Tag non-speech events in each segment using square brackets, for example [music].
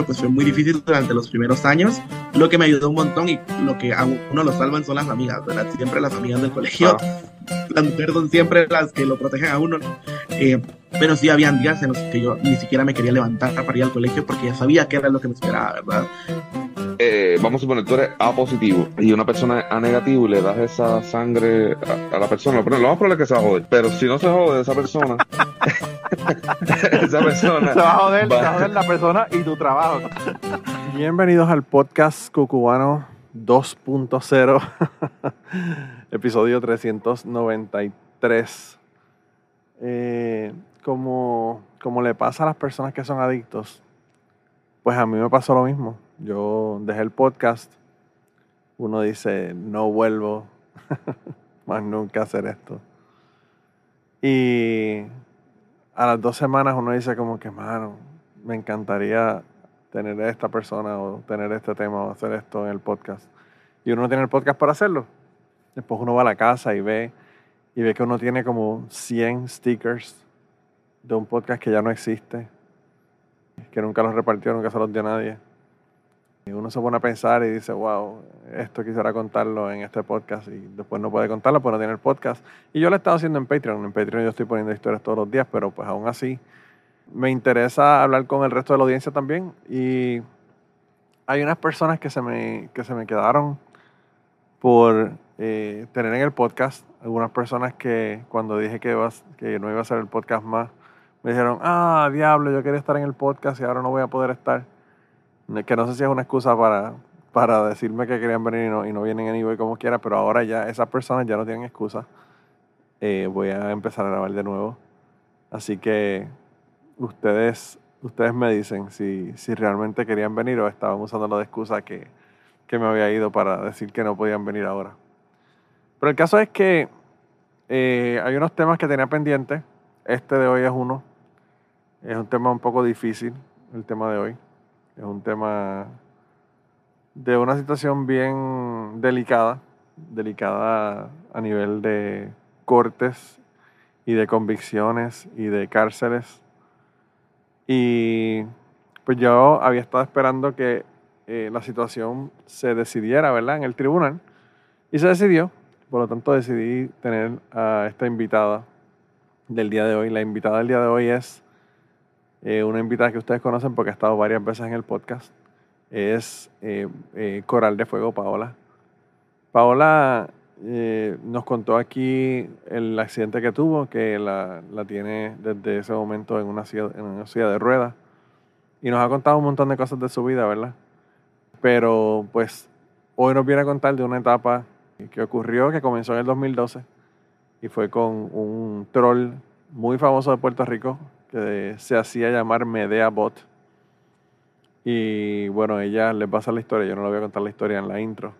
acoso pues fue muy difícil durante los primeros años, lo que me ayudó un montón y lo que a uno lo salvan son las amigas, ¿verdad? Siempre las amigas del colegio, las mujeres son siempre las que lo protegen a uno, eh, pero sí habían días en los que yo ni siquiera me quería levantar para ir al colegio porque ya sabía que era lo que me esperaba, ¿verdad? Eh, vamos a suponer, tú eres A positivo y una persona A negativo y le das esa sangre a, la persona, pero lo más probable es que se va a joder. Pero si no se jode esa persona, [laughs] esa persona. Se va a joder, se va a joder la persona y tu trabajo. Bienvenidos al podcast Cucubano 2.0, [laughs] episodio 393. Eh, como, como le pasa a las personas que son adictos, pues a mí me pasó lo mismo yo dejé el podcast, uno dice, no vuelvo [laughs] más nunca a hacer esto. Y a las dos semanas uno dice como que, mano, me encantaría tener a esta persona o tener este tema o hacer esto en el podcast. Y uno no tiene el podcast para hacerlo. Después uno va a la casa y ve, y ve que uno tiene como 100 stickers de un podcast que ya no existe, que nunca los repartió, nunca se los dio a nadie. Y uno se pone a pensar y dice, wow, esto quisiera contarlo en este podcast y después no puede contarlo porque no tiene el podcast. Y yo lo he estado haciendo en Patreon. En Patreon yo estoy poniendo historias todos los días, pero pues aún así me interesa hablar con el resto de la audiencia también. Y hay unas personas que se me, que se me quedaron por eh, tener en el podcast. Algunas personas que cuando dije que, que no iba a hacer el podcast más, me dijeron, ah, diablo, yo quería estar en el podcast y ahora no voy a poder estar que no sé si es una excusa para, para decirme que querían venir y no, y no vienen anyway como quiera, pero ahora ya esas personas ya no tienen excusa. Eh, voy a empezar a grabar de nuevo. Así que ustedes, ustedes me dicen si, si realmente querían venir o estaban usando la excusa que, que me había ido para decir que no podían venir ahora. Pero el caso es que eh, hay unos temas que tenía pendientes. Este de hoy es uno. Es un tema un poco difícil, el tema de hoy. Es un tema de una situación bien delicada, delicada a nivel de cortes y de convicciones y de cárceles. Y pues yo había estado esperando que eh, la situación se decidiera, ¿verdad?, en el tribunal. Y se decidió. Por lo tanto, decidí tener a esta invitada del día de hoy. La invitada del día de hoy es eh, una invitada que ustedes conocen porque ha estado varias veces en el podcast, es eh, eh, Coral de Fuego Paola. Paola nos contó aquí el accidente que tuvo, que la, tiene desde ese momento en una, silla, en una silla de ruedas. Y nos ha contado un montón de cosas de su vida, ¿verdad? Pero pues hoy nos viene a contar de una etapa que ocurrió, que comenzó en el 2012 y fue con un troll muy famoso de Puerto Rico, que se hacía llamar Medea Bot. Y bueno, ella les pasa la historia, yo no le voy a contar la historia en la intro.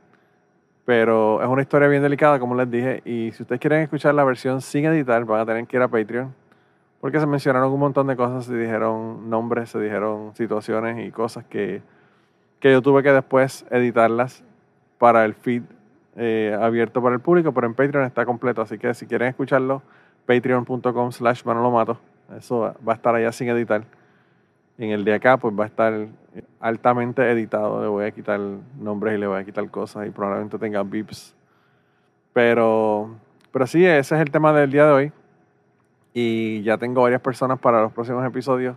Pero es una historia bien delicada, como les dije. Y si ustedes quieren escuchar la versión sin editar, van a tener que ir a Patreon. Porque se mencionaron un montón de cosas, se dijeron nombres, se dijeron situaciones y cosas que, que yo tuve que después editarlas para el feed eh, abierto para el público, pero en Patreon está completo. Así que si quieren escucharlo, patreon.com slash manolomato. Eso va a estar allá sin editar. En el de acá, pues va a estar altamente editado. Le voy a quitar nombres y le voy a quitar cosas y probablemente tenga beeps. Pero, pero sí, ese es el tema del día de hoy. Y ya tengo varias personas para los próximos episodios.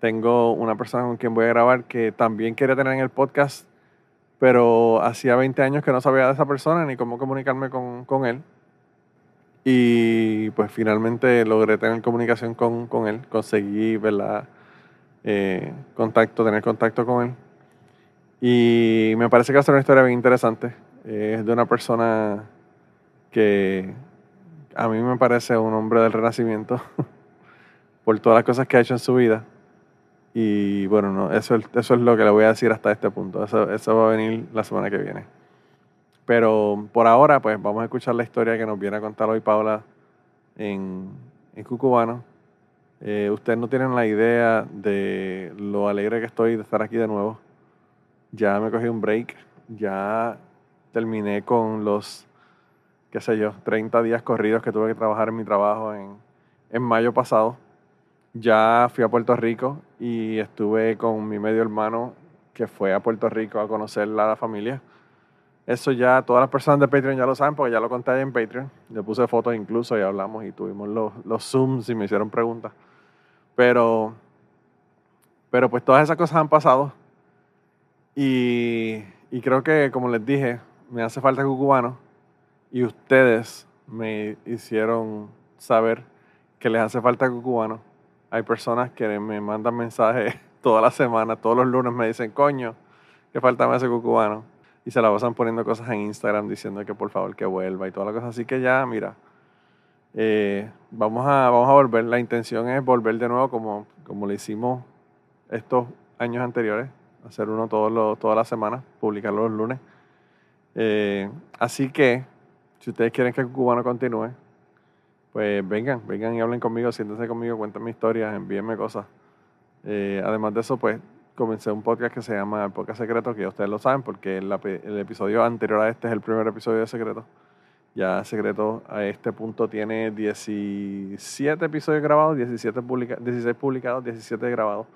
Tengo una persona con quien voy a grabar que también quiere tener en el podcast, pero hacía 20 años que no sabía de esa persona ni cómo comunicarme con, con él. Y pues finalmente logré tener comunicación con, con él, conseguí, ¿verdad? Eh, contacto, tener contacto con él. Y me parece que ser una historia bien interesante. es de una persona que a mí me parece un hombre del renacimiento [laughs] por todas las cosas que ha hecho en su vida. Y bueno, no, eso, eso es lo que le voy a decir hasta este punto. Eso, eso va a venir la semana que viene. Pero por ahora, pues vamos a escuchar la historia que nos viene a contar hoy Paula en, en Cucubano. Eh, ustedes no tienen la idea de lo alegre que estoy de estar aquí de nuevo. Ya me cogí un break, ya terminé con los, qué sé yo, 30 días corridos que tuve que trabajar en mi trabajo en, en mayo pasado. ya fui a Puerto Rico y estuve con mi medio hermano que fue a Puerto Rico a conocer a la familia. Eso ya todas las personas de Patreon ya lo saben porque ya lo conté en Patreon. Le puse fotos incluso y hablamos y tuvimos los, los Zooms y me hicieron preguntas. Pero, pero pues todas esas cosas han pasado. Y, y creo que, como les dije, me hace falta cucubano. Y ustedes me hicieron saber que les hace falta cucubano. Hay personas que me mandan mensajes [laughs] toda la semana, todos los lunes me dicen, coño, que falta me hace cucubano y se la pasan poniendo cosas en Instagram diciendo que por favor que vuelva y toda la cosa. Así que ya, mira, eh, vamos, a, vamos a volver. La intención es volver de nuevo como, como lo hicimos estos años anteriores, hacer uno todos todas las semanas, publicarlo los lunes. Eh, así que, si ustedes quieren que el cubano continúe, pues vengan, vengan y hablen conmigo, siéntense conmigo, cuéntenme historias, envíenme cosas. Eh, además de eso, pues comencé un podcast que se llama Podcast Secreto, que ustedes lo saben, porque el, el, episodio anterior a este es el primer episodio de Secreto. Ya Secreto a este punto tiene 17 episodios grabados, 17 publica 16 publicados, 17 grabados.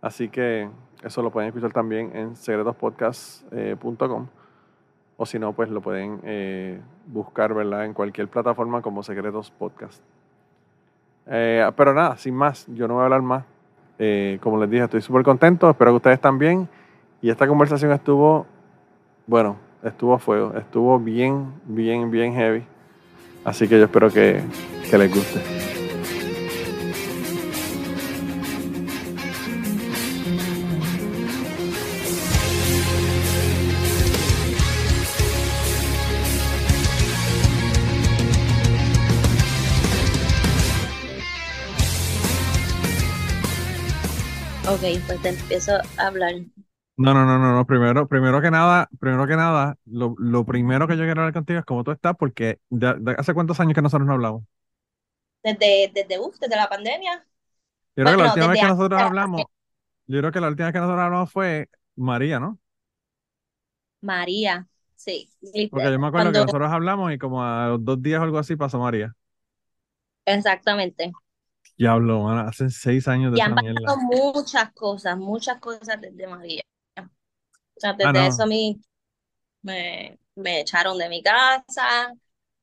Así que eso lo pueden escuchar también en secretospodcast.com. o si no, pues lo pueden eh, buscar ¿verdad? en cualquier plataforma como Secretos Podcast. Eh, pero nada, sin más, yo no voy a hablar más. Eh, como les dije, estoy súper contento, espero que ustedes también. Y esta conversación estuvo, bueno, estuvo a fuego, estuvo bien, bien, bien heavy. Así que yo espero que, que les guste. Pues te empiezo a hablar. No, no, no, no, no. Primero, primero que nada, primero que nada, lo, lo primero que yo quiero hablar contigo es cómo tú estás, porque ¿hace cuántos años que nosotros no hablamos? Desde, desde, desde la pandemia. Yo creo que la última vez que nosotros hablamos, yo creo que la última vez que nosotros hablamos fue María, ¿no? María, sí. Porque yo me acuerdo que nosotros hablamos y como a los dos días o algo así pasó María. Exactamente. Diablo, man, hace seis años de Y han pasado muchas cosas, muchas cosas desde María. O sea, desde Ah, eso a mí me, me echaron de mi casa,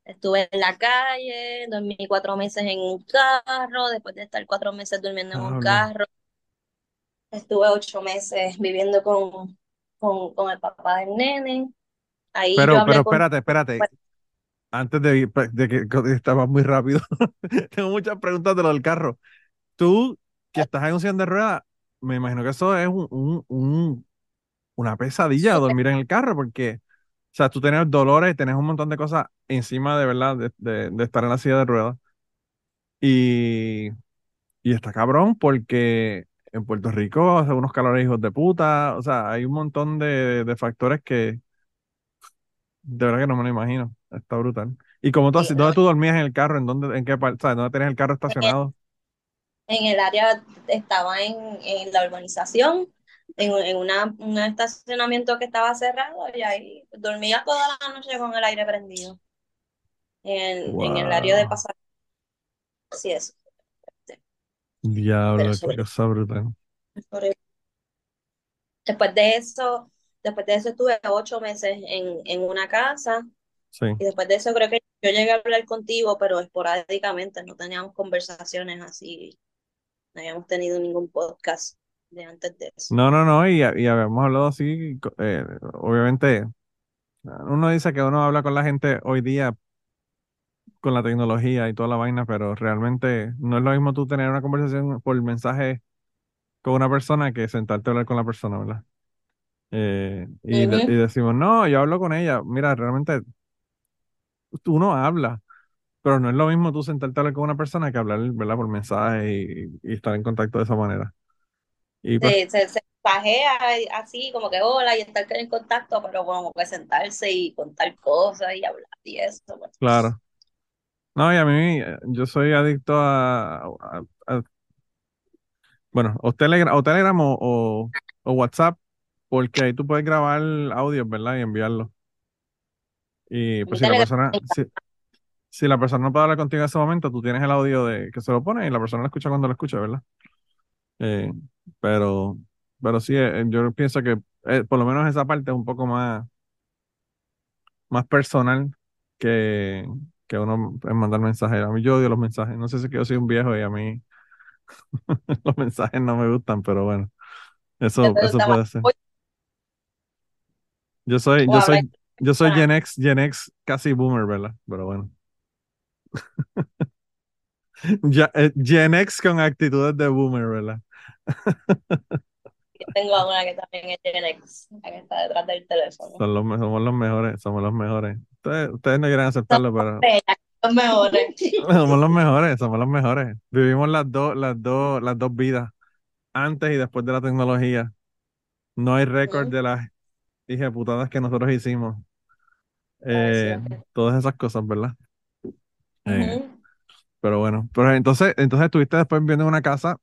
estuve en la calle, dormí cuatro meses en un carro, después de estar cuatro meses durmiendo en un Diablo. carro, estuve ocho meses viviendo con, con, con el papá del nene. Ahí yo Pero, hablé pero con... espérate, espérate. Antes de, de que estaba muy rápido, [laughs] tengo muchas preguntas de lo del carro. Tú, que estás en un sillón de ruedas, me imagino que eso es un, un- un- una pesadilla dormir en el carro, porque, o sea, tú tienes dolores, tienes un montón de cosas encima de verdad de, de- de estar en la silla de ruedas. Y, y está cabrón, porque en Puerto Rico hace unos calores hijos de puta, o sea, hay un montón de, de factores que de verdad que no me lo imagino. Está brutal. ¿Y cómo tú, Sí, dónde tú dormías en el carro? ¿En dónde, en qué parte, sabes, dónde tenías el carro estacionado? en el área, estaba en, en la urbanización, en, en una, un estacionamiento que estaba cerrado y ahí dormía toda la noche con el aire prendido. En, en el área de pasar. Así es. Diablo, qué cosa brutal. Después de eso, después de eso estuve ocho meses en, en una casa Sí. y después de eso creo que yo llegué a hablar contigo, pero esporádicamente, no teníamos conversaciones así, no habíamos tenido ningún podcast de antes de eso. No, no, no, y, y habíamos hablado así, eh, obviamente, uno dice que uno habla con la gente hoy día con la tecnología y toda la vaina, pero realmente no es lo mismo tú tener una conversación por mensaje con una persona que sentarte a hablar con la persona, ¿verdad? Eh, y, de- y decimos, no, yo hablo con ella. Mira, realmente uno habla, pero no es lo mismo tú sentarte a hablar con una persona que hablar, ¿verdad? Por mensaje y, y estar en contacto de esa manera. Y pues, Se, se, se pajea así como que hola y estar en contacto, pero como que sentarse y contar cosas y hablar y eso. pues. claro. No, y a mí, yo soy adicto a, a- a- bueno, o Telegram, o, Telegram o, o- o WhatsApp, porque ahí tú puedes grabar audios, ¿verdad? Y enviarlo. Y pues si la persona, si, si la persona no puede hablar contigo en ese momento, tú tienes el audio de que se lo pone y la persona lo escucha cuando lo escucha, ¿verdad? Eh, pero, pero sí, eh, yo pienso que eh, por lo menos esa parte es un poco más, más personal que, que uno en mandar mensajes. A mí yo odio los mensajes. No sé si es que yo soy un viejo y a mí [laughs] los mensajes no me gustan, pero bueno, eso, eso puede ser. Yo soy, yo soy, yo soy. Gen X, Gen X casi boomer, ¿verdad? Pero bueno. [laughs] Ya, eh, Gen X con actitudes de boomer, ¿verdad? Yo tengo a una que también es Gen X, la que está detrás del teléfono. Son los, me- somos los mejores, somos los mejores. Ustedes, ustedes no quieren aceptarlo, pero Los mejores. [laughs] somos los mejores, somos los mejores. Vivimos las dos, las dos, las dos vidas, antes y después de la tecnología. No hay récord Ujú. de las dije putadas que nosotros hicimos. Ay, Eh, todas esas cosas, ¿verdad? Eh, pero bueno, pero entonces, entonces estuviste después viviendo en una casa.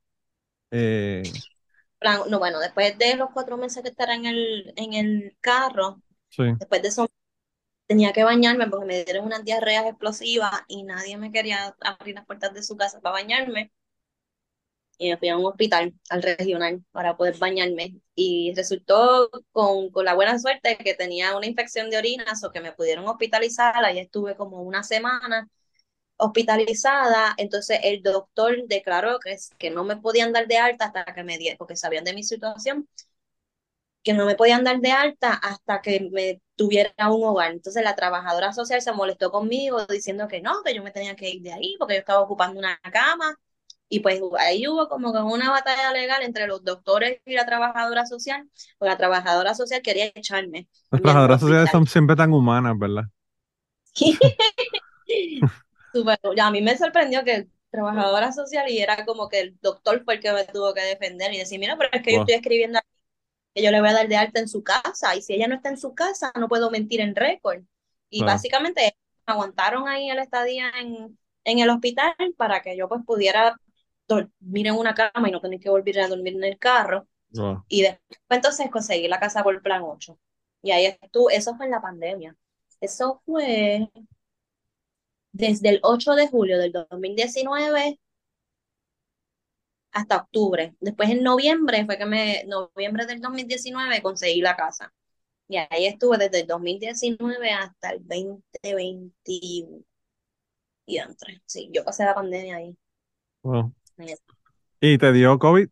eh, No, bueno, después de los cuatro meses que estar en el, en el carro, sí, después de eso tenía que bañarme porque me dieron unas diarreas explosivas y nadie me quería abrir las puertas de su casa para bañarme. Y me fui a un hospital, al regional, para poder bañarme. Y resultó con, con la buena suerte que tenía una infección de orinas o que me pudieron hospitalizar. Ahí estuve como una semana hospitalizada. Entonces el doctor declaró que, que no me podían dar de alta hasta que me dieran, porque sabían de mi situación, que no me podían dar de alta hasta que me tuviera un hogar. Entonces la trabajadora social se molestó conmigo diciendo que no, que yo me tenía que ir de ahí porque yo estaba ocupando una cama. Y pues ahí hubo como que una batalla legal entre los doctores y la trabajadora social, porque la trabajadora social quería echarme. las trabajadoras sociales hospital. son siempre tan humanas, ¿verdad? [laughs] Súper, ya, a mí me sorprendió que trabajadora social y era como que el doctor fue el que me tuvo que defender y decir, mira, pero es que yo Wow. estoy escribiendo aquí que yo le voy a dar de alta en su casa y si ella no está en su casa no puedo mentir en récord. Y Claro. básicamente aguantaron ahí el estadía en, en el hospital para que yo pues pudiera dormir en una cama y no tener que volver a dormir en el carro. Wow. Y después entonces conseguí la casa por plan 8. Y ahí estuve, eso fue en la pandemia. Eso fue desde el 8 de julio del 2019 hasta octubre. Después en noviembre fue que me, noviembre del 2019 conseguí la casa. Y ahí estuve desde el 2019 hasta el 2021. Y entre. Sí, yo pasé la pandemia ahí. Wow. ¿Y te dio COVID?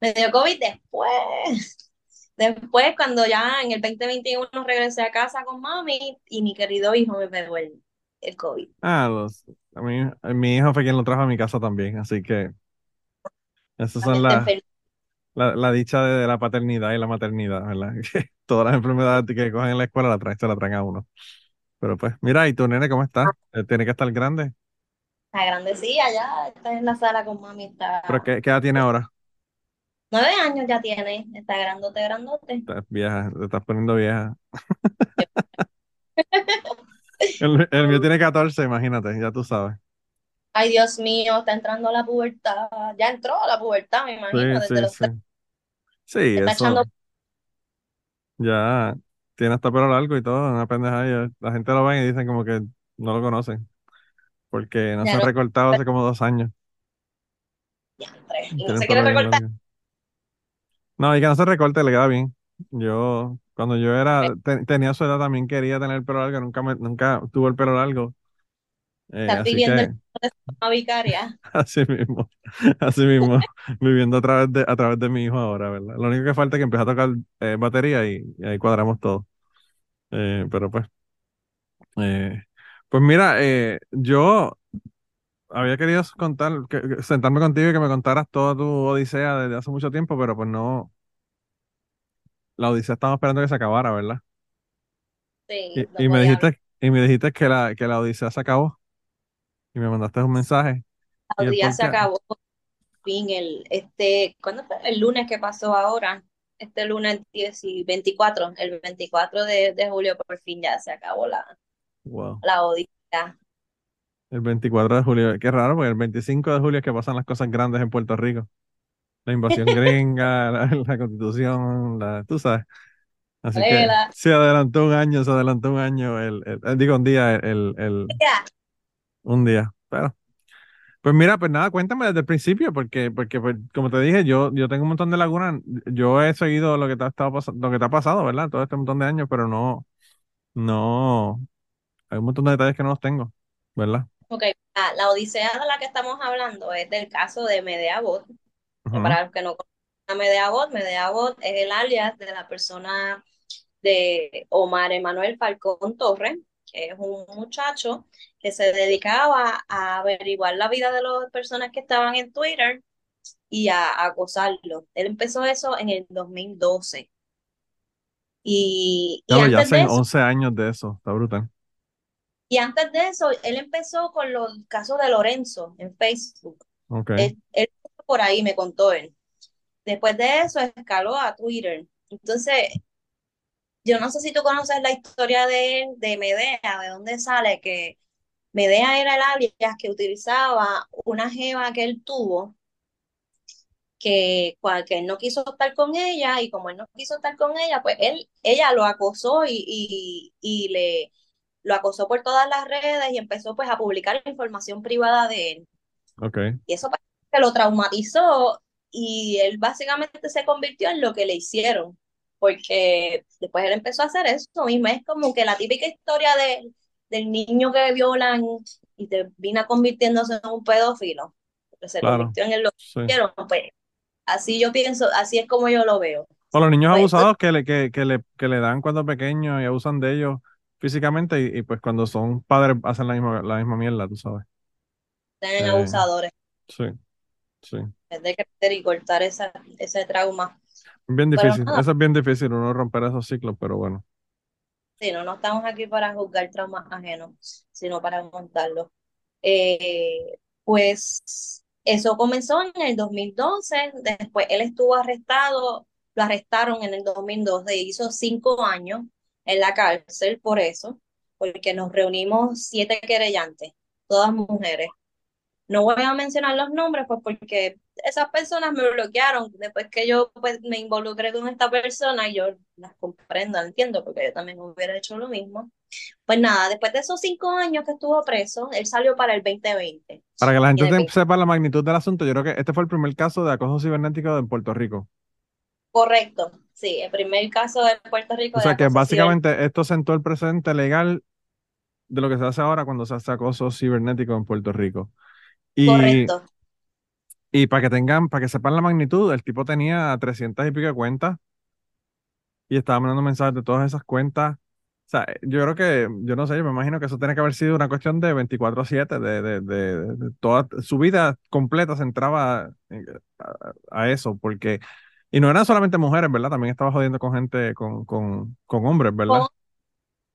Me dio COVID después. Después, cuando ya en el 2021 regresé a casa con mami y mi querido hijo me pegó el, el COVID. Ah, los, a mí, a mi hijo fue quien lo trajo a mi casa también, así que esas son las la, la dicha de, de la paternidad y la maternidad, ¿verdad? [laughs] Que todas las enfermedades que cogen en la escuela la traen, se la traen a uno. Pero pues, mira, ¿y tu nene cómo está? Eh, Tiene que estar grande. Está grandecilla ya, está en la sala con mami, está ¿Pero qué, qué edad tiene ahora? nueve años ya tiene, está grandote, grandote. Estás vieja, te estás poniendo vieja. [laughs] El, el mío tiene 14, imagínate, ya tú sabes. Ay, Dios mío, está entrando a la pubertad. Ya entró a la pubertad, me Sí, imagino, desde sí, los sí. tres. Sí, Está eso. echando Ya tiene hasta pelo largo y todo, una pendeja. y La gente lo ve y dicen como que no lo conocen. Porque no se ya ha no, recortado hace como dos años. diantre, y no se quiere bien recortar. No, y que no se recorte, le queda bien. Yo, cuando yo era, te- tenía su edad, también quería tener el pelo largo, nunca me, nunca tuve el pelo largo. Eh, Estás así viviendo que, de forma vicaria. [laughs] así mismo, así mismo, viviendo a través de, a través de mi hijo ahora, ¿verdad? Lo único que falta es que empiece a tocar eh, batería y, y ahí cuadramos todo. Eh, pero pues, eh, pues mira, eh, yo había querido contar, que- sentarme contigo y que me contaras toda tu odisea desde hace mucho tiempo, pero pues no, la odisea estamos esperando que se acabara, ¿verdad? Sí, Y, no y me podía hablar. dijiste, y me dijiste que la, que la odisea se acabó y me mandaste un mensaje. ¿Y El el día por se acabó. Por fin, el, este, ¿cuándo fue? El lunes que pasó ahora. Este lunes 10 y 24, el 24 de, de julio, por fin ya se acabó la, Wow. la odisea. El 24 de julio. Qué raro, porque el 25 de julio es que pasan las cosas grandes en Puerto Rico. La invasión [laughs] gringa, la, la constitución, la, tú sabes. Así que se adelantó un año, se adelantó un año, el, el- el- digo un día, el, el, un día. Pero, pues mira, pues nada, cuéntame desde el principio, porque, porque pues, como te dije, yo, yo tengo un montón de lagunas. Yo he seguido lo que te ha estado pasando, lo que te ha pasado, ¿verdad? Todo este montón de años, pero no, no, hay un montón de detalles que no los tengo, ¿verdad? Ok, la odisea de la que estamos hablando es del caso de Medea Bot. Ujú. Para los que no conocen a Medea Bot, Medea Bot es el alias de la persona de Omar Emanuel Falcón Torres, que es un muchacho que se dedicaba a averiguar la vida de las personas que estaban en Twitter y a, a acosarlos. Él empezó eso en el 2012. Y, y Claro, ya antes de hacen eso, 11 años de eso, está brutal. Y antes de eso, él empezó con los casos de Lorenzo en Facebook. Ok, Él, él por ahí me contó él. Después de eso escaló a Twitter. Entonces, yo no sé si tú conoces la historia de él, de Medea, de dónde sale, que Medea era el alias que utilizaba una jeva que él tuvo, que, que él no quiso estar con ella, y como él no quiso estar con ella, pues él, ella lo acosó y, y, y le lo acosó por todas las redes y empezó pues a publicar información privada de él. Y eso parece que lo traumatizó y él básicamente se convirtió en lo que le hicieron, porque después él empezó a hacer eso mismo. Es como que la típica historia de, del niño que violan y termina convirtiéndose en un pedófilo, se Claro. convirtió en lo que Sí. hicieron. Pues así yo pienso, así es como yo lo veo. O los niños Pues, abusados que le, que, que le, que le dan cuando pequeños y abusan de ellos físicamente y, y, pues cuando son padres hacen la misma, la misma mierda, tú sabes. tienen Eh, abusadores, Sí, sí. es de crecer y cortar esa, ese trauma. Bien difícil. Eso es bien difícil, uno romper esos ciclos, pero bueno. Sí, no, no estamos aquí para juzgar traumas ajenos, sino para montarlos. Eh, pues eso comenzó en el 2012, después él estuvo arrestado, lo arrestaron en el 2012, hizo cinco años en la cárcel por eso, porque nos reunimos siete querellantes, todas mujeres. No voy a mencionar los nombres, pues porque esas personas me bloquearon después que yo pues, me involucré con esta persona y yo las comprendo, entiendo, porque yo también hubiera hecho lo mismo. Pues nada, después de esos cinco años que estuvo preso, él salió para el 2020. Para que la gente en el te- 20 sepa la magnitud del asunto, yo creo que este fue el primer caso de acoso cibernético en Puerto Rico. Correcto, sí, el primer caso de Puerto Rico O sea que básicamente esto sentó el precedente legal de lo que se hace ahora cuando se hace acoso cibernético en Puerto Rico. Y, Correcto. y para que tengan, para que sepan la magnitud, el tipo tenía 300 y pico de cuentas y estaba mandando mensajes de todas esas cuentas. O sea, yo creo que, yo no sé, yo me imagino que eso tiene que haber sido una cuestión de 24/7, de, de, de, de toda su vida completa se entraba a, a eso, porque, y no eran solamente mujeres, ¿verdad? También estaba jodiendo con gente, con, con, con hombres, ¿verdad?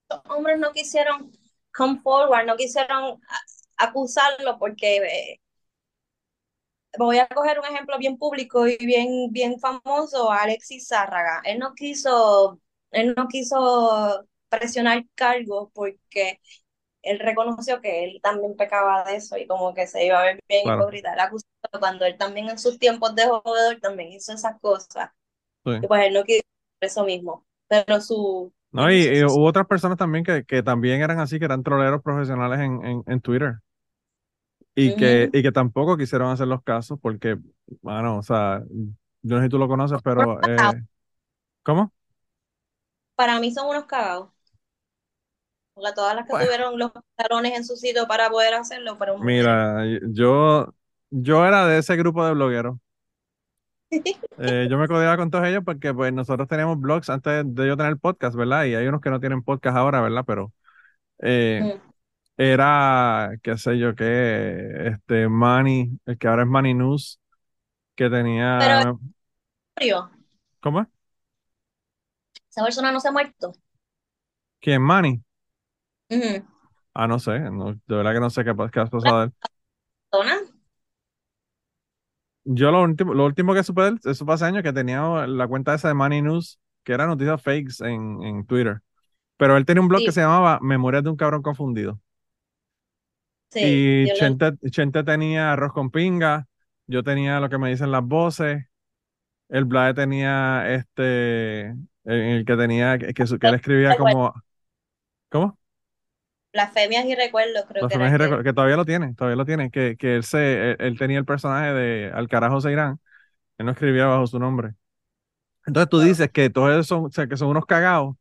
Los hombres no quisieron come forward, no quisieron acusarlo porque eh, voy a coger un ejemplo bien público y bien, bien famoso, Alexis Zárraga. Él no quiso, él no quiso presionar cargos porque él reconoció que él también pecaba de eso y como que se iba a ver bien Claro. hipócrita. Él acusó cuando él también en sus tiempos de jugador también hizo esas cosas. Sí. Y pues él no quiso eso mismo. Pero su... No, y, y hubo otras personas también que, que también eran así, que eran troleros profesionales en, en, en Twitter. Y que, y que tampoco quisieron hacer los casos porque, bueno, o sea, yo no sé si tú lo conoces, pero eh, ¿cómo? Para mí son unos cagados. Porque todas las que Bueno. tuvieron los pantalones en su sitio para poder hacerlo, pero Mira, yo, yo era de ese grupo de blogueros. [laughs] Eh, yo me codeaba con todos ellos porque pues nosotros teníamos blogs antes de yo tener podcast, ¿verdad? Y hay unos que no tienen podcast ahora, ¿verdad? Pero eh, Mm. era, qué sé yo, qué, este, Manny, el que ahora es Manny News, que tenía, Pero-. ¿cómo es? Esa persona no se ha muerto. ¿Quién, Manny? Ujú. Ah, no sé, no, de verdad que no sé qué, qué ha pasado de él. ¿Persona? Yo lo último, lo último que supe de él, eso fue hace años, que tenía la cuenta esa de Money News, que era noticias fakes en, en Twitter. Pero él tenía un blog Sí. que se llamaba Memorias de un cabrón confundido. Sí. y lo- Chente, Chente tenía arroz con pinga, yo tenía lo que me dicen las voces, el Blade tenía este en el que tenía, que, que, que él escribía como, ¿cómo? Blasfemias y recuerdos, creo que Blasfemias era y que- Recuerdos, que todavía lo tiene, todavía lo tiene, que, que él se, él, él tenía el personaje de Al carajo se irán, él no escribía bajo su nombre. Entonces tú dices que todos ellos son, o sea, que son unos cagados,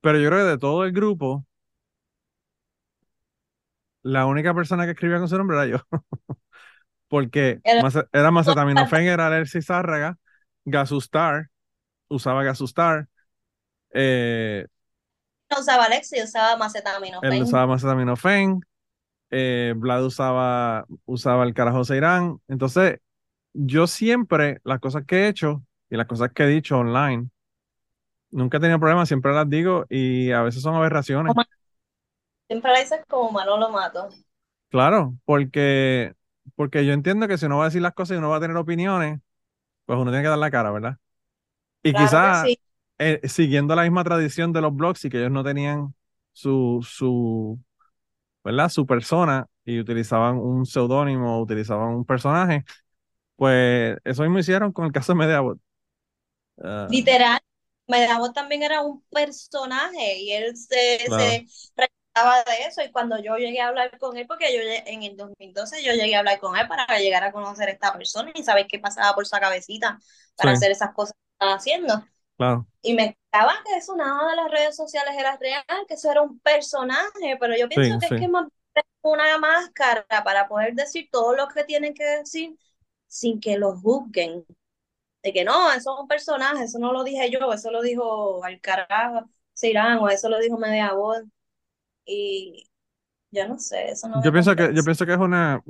pero yo creo que de todo el grupo, la única persona que escribía con su nombre era yo. [laughs] Porque Era- era Macetaminofen, era Alexis Zárraga, Gasustar, usaba Gasustar, eh, no usaba Alexi, usaba macetaminofen. él usaba Macetaminofen, eh, Vlad usaba, usaba el carajo Seirán. Entonces, yo siempre, las cosas que he hecho y las cosas que he dicho online, nunca he tenido problemas, siempre las digo y a veces son aberraciones. Siempre la dices como Manolo Mato. Claro, porque, porque yo entiendo que si uno va a decir las cosas y uno va a tener opiniones, pues uno tiene que dar la cara, ¿verdad? Y Claro quizás sí. Eh, siguiendo la misma tradición de los blogs y que ellos no tenían su, su, ¿verdad? Su persona y utilizaban un seudónimo, utilizaban un personaje, pues eso mismo hicieron con el caso de Mediabot. Ah, Literal, Medavo también era un personaje y él se, Claro. se trataba de eso. Y cuando yo llegué a hablar con él, porque yo en el 2012 yo llegué a hablar con él para llegar a conocer a esta persona y saber qué pasaba por su cabecita para Sí. hacer esas cosas que estaba haciendo. Claro, Y me explicaba que eso nada de las redes sociales era real, que eso era un personaje, pero yo pienso que sí. es que más una máscara para poder decir todo lo que tienen que decir sin que lo juzguen. De que no, eso es un personaje, eso no lo dije yo, eso lo dijo al carajo, Seirán, o eso lo dijo Media Voz. Y yo no sé, eso no yo pienso que, yo pienso que es una,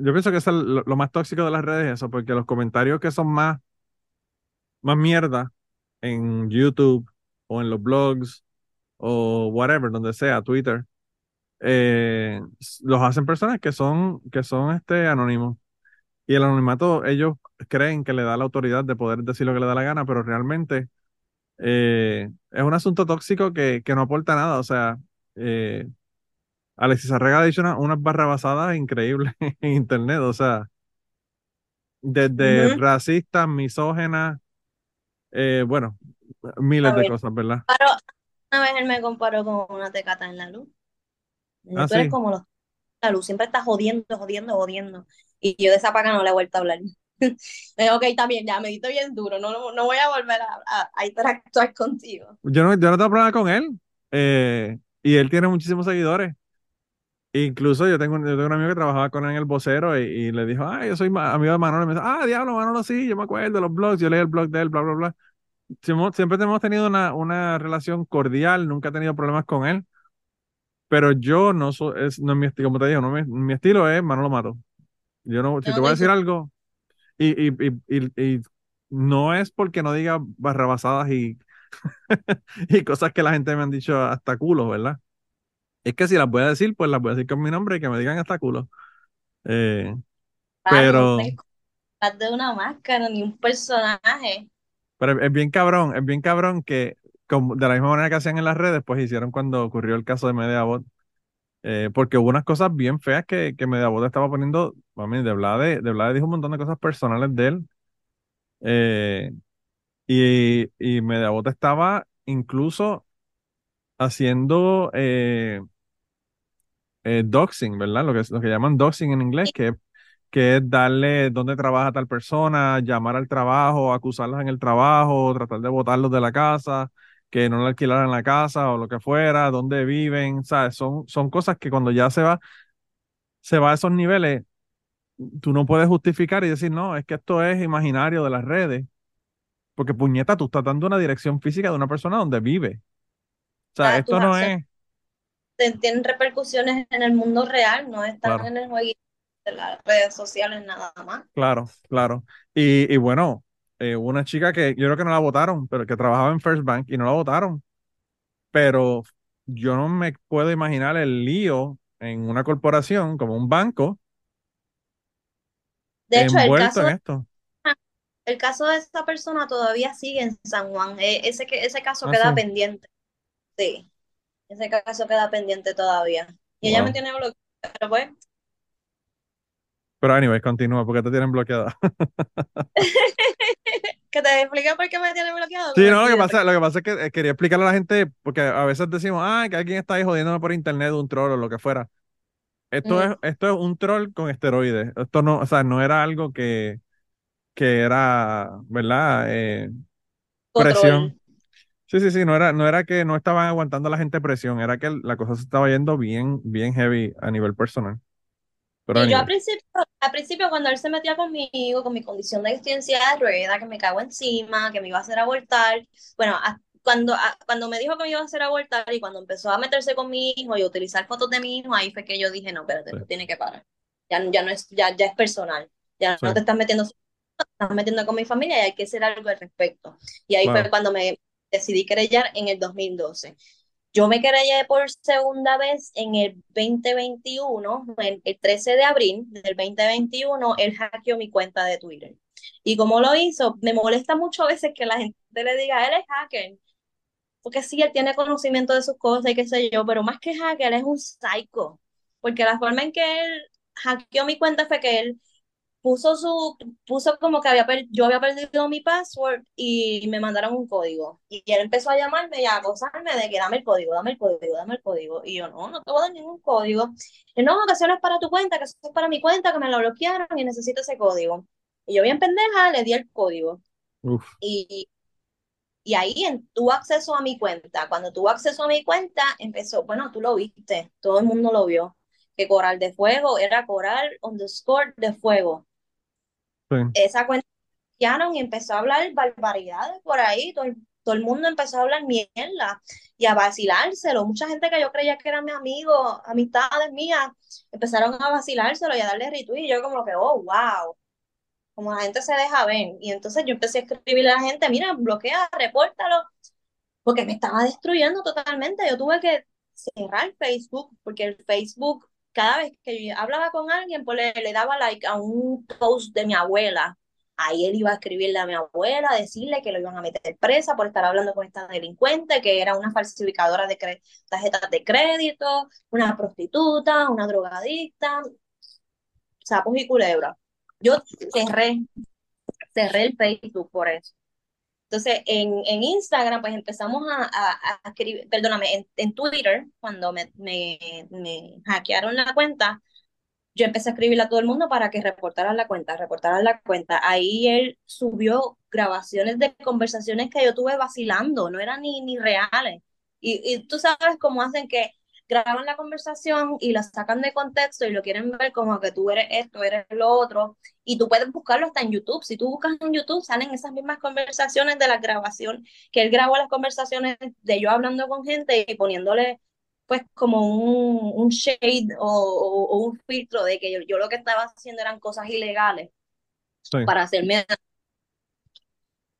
yo pienso que es el- lo, lo más tóxico de las redes es eso, porque los comentarios que son más, más mierda en YouTube o en los blogs o whatever, donde sea, Twitter, eh, los hacen personas que son, que son este, anónimos. Y el anonimato, ellos creen que le da la autoridad de poder decir lo que le da la gana, pero realmente eh, es un asunto tóxico que, que no aporta nada. O sea, eh, Alexis Arrega ha dicho una- unas barrabasadas increíbles [laughs] en internet. O sea, desde racistas, misógenas, eh, bueno, miles de cosas, ¿verdad? Pero una vez él me comparó con una tecata en la luz. Ah, tú eres sí. como los la luz, siempre estás jodiendo, jodiendo, jodiendo. Y yo de esa paga no le he vuelto a hablar. [laughs] Ok, está bien, ya me diste bien duro, no, no, no voy a volver a, a, a interactuar [laughs] contigo. Yo no, yo no tengo problema con él. eh, y él tiene muchísimos seguidores. Incluso yo tengo, un- yo tengo un amigo que trabajaba con él en el vocero y, y le dijo, ah, yo soy amigo de Manolo. Y me dice, ah, diablo, Manolo, sí, yo me acuerdo de los blogs, yo leí el blog de él, bla, bla, bla. Siempre, siempre hemos tenido una, una relación cordial, nunca he tenido problemas con él, pero yo no soy, es, no es mi estilo, como te digo, no mi, mi estilo es Manolo Mato. Yo no, si No, te voy a decir algo, y, y, y, no es porque no diga barrabasadas y, [laughs] y cosas que la gente me han dicho hasta culo, ¿verdad? Es que si las voy a decir, pues las voy a decir con mi nombre y que me digan hasta culo. Eh, Claro, pero, no de una máscara ni un personaje. pero es bien cabrón, es bien cabrón que como, de la misma manera que hacían en las redes, pues hicieron cuando ocurrió el caso de Mediabot. Eh, porque hubo unas cosas bien feas que, que Mediabot estaba poniendo, mami, de Vlade, de Vlade dijo un montón de cosas personales de él. Eh, y, y Mediabot estaba incluso haciendo eh, eh, doxing, ¿verdad? Lo que, lo que llaman doxing en inglés, que, que es darle dónde trabaja tal persona, llamar al trabajo, acusarlos en el trabajo, tratar de botarlos de la casa, que no le alquilaran la casa o lo que fuera, dónde viven, ¿sabes? Son, son cosas que cuando ya se va, se va a esos niveles, tú no puedes justificar y decir, no, es que esto es imaginario de las redes, porque puñeta, tú estás dando una dirección física de una persona donde vive. O sea, esto no es, tienen repercusiones en el mundo real, no están Claro. en el jueguito de las redes sociales nada más. Claro, claro. Y, y bueno, eh, una chica que yo creo que no la votaron, pero que trabajaba en First Bank y no la votaron. Pero yo no me puedo imaginar el lío en una corporación como un banco De hecho, el caso en esto. el caso de esta persona todavía sigue en San Juan. Eh, ese, que- ese caso Ah, queda sí. pendiente. Sí, ese caso queda pendiente todavía. Y ella me tiene bloqueado, pero pues, Pero anyway, continúa porque te tienen bloqueada. [laughs] que te explique por qué me tiene bloqueado. Sí, no, lo que pasa, lo que pasa es que eh, quería explicarle a la gente, porque a veces decimos, ah, que alguien está ahí jodiéndome por internet, un troll o lo que fuera. Esto Mm. es, esto es un troll con esteroides. Esto no, o sea, no era algo que, que era, ¿verdad? Eh, presión. Sí, sí, sí, no era, no era que no estaban aguantando a la gente presión, era que la cosa se estaba yendo bien, bien heavy a nivel personal. Pero Y yo anyway, al principio, al principio cuando él se metía conmigo, con mi condición de silla de rueda, que me cago encima, que me iba a hacer abortar, bueno, cuando, cuando me dijo que me iba a hacer abortar y cuando empezó a meterse con mi hijo y a utilizar fotos de mi hijo, ahí fue que yo dije, no, espérate, Sí. esto tiene que parar. Ya, ya no es, ya, ya es personal, ya Sí. no te estás metiendo, te estás metiendo con mi familia y hay que hacer algo al respecto. Y ahí Claro. fue cuando me decidí querellar en el 2012. Yo me querellé por segunda vez en el 2021, el, el 13 de abril del 2021, él hackeó mi cuenta de Twitter. Y como lo hizo, me molesta mucho a veces que la gente le diga, él es hacker. Porque sí, él tiene conocimiento de sus cosas y qué sé yo, pero más que hacker, es un psycho. Porque la forma en que él hackeó mi cuenta fue que él puso su, puso como que había per- yo había perdido mi password y me mandaron un código. Y él empezó a llamarme y a acosarme de que dame el código, dame el código, dame el código. Y yo, no, no te voy a dar ningún código. Y no, que eso no es para tu cuenta, que eso es para mi cuenta, que me lo bloquearon y necesito ese código. Y yo bien pendeja le di el código. uf, Y, y ahí en, tuvo acceso a mi cuenta. Cuando tuvo acceso a mi cuenta, empezó, bueno, tú lo viste, todo el mundo lo vio, que Coral de Fuego era Coral underscore de Fuego esa cuenta y empezó a hablar barbaridades por ahí, todo el, todo el mundo empezó a hablar mierda y a vacilárselo. Mucha gente que yo creía que eran mis amigos, amistades mías, empezaron a vacilárselo y a darle retweet y yo como que, oh, wow, como la gente se deja ver. Y entonces yo empecé a escribirle a la gente, mira, bloquea, repórtalo, porque me estaba destruyendo totalmente. Yo tuve que cerrar Facebook, porque el Facebook, cada vez que hablaba con alguien, pues le, daba like a un post de mi abuela. Ahí él iba a escribirle a mi abuela, decirle que lo iban a meter presa por estar hablando con esta delincuente, que era una falsificadora de tarjetas de crédito, una prostituta, una drogadicta, sapos y culebras. Yo cerré, cerré el Facebook por eso. Entonces, en, en Instagram, pues empezamos a, a, escribir, perdóname, en, en Twitter, cuando me, me, me hackearon la cuenta, yo empecé a escribirle a todo el mundo para que reportaran la cuenta, reportaran la cuenta. Ahí él subió grabaciones de conversaciones que yo tuve vacilando, no eran ni, ni reales. Y, y tú sabes cómo hacen que graban la conversación y la sacan de contexto y lo quieren ver como que tú eres esto, eres lo otro. Y tú puedes buscarlo hasta en YouTube. Si tú buscas en YouTube, salen esas mismas conversaciones de la grabación, que él grabó las conversaciones de yo hablando con gente y poniéndole pues como un, un shade o, o, o, un filtro de que yo, yo, lo que estaba haciendo eran cosas ilegales Sí. para hacerme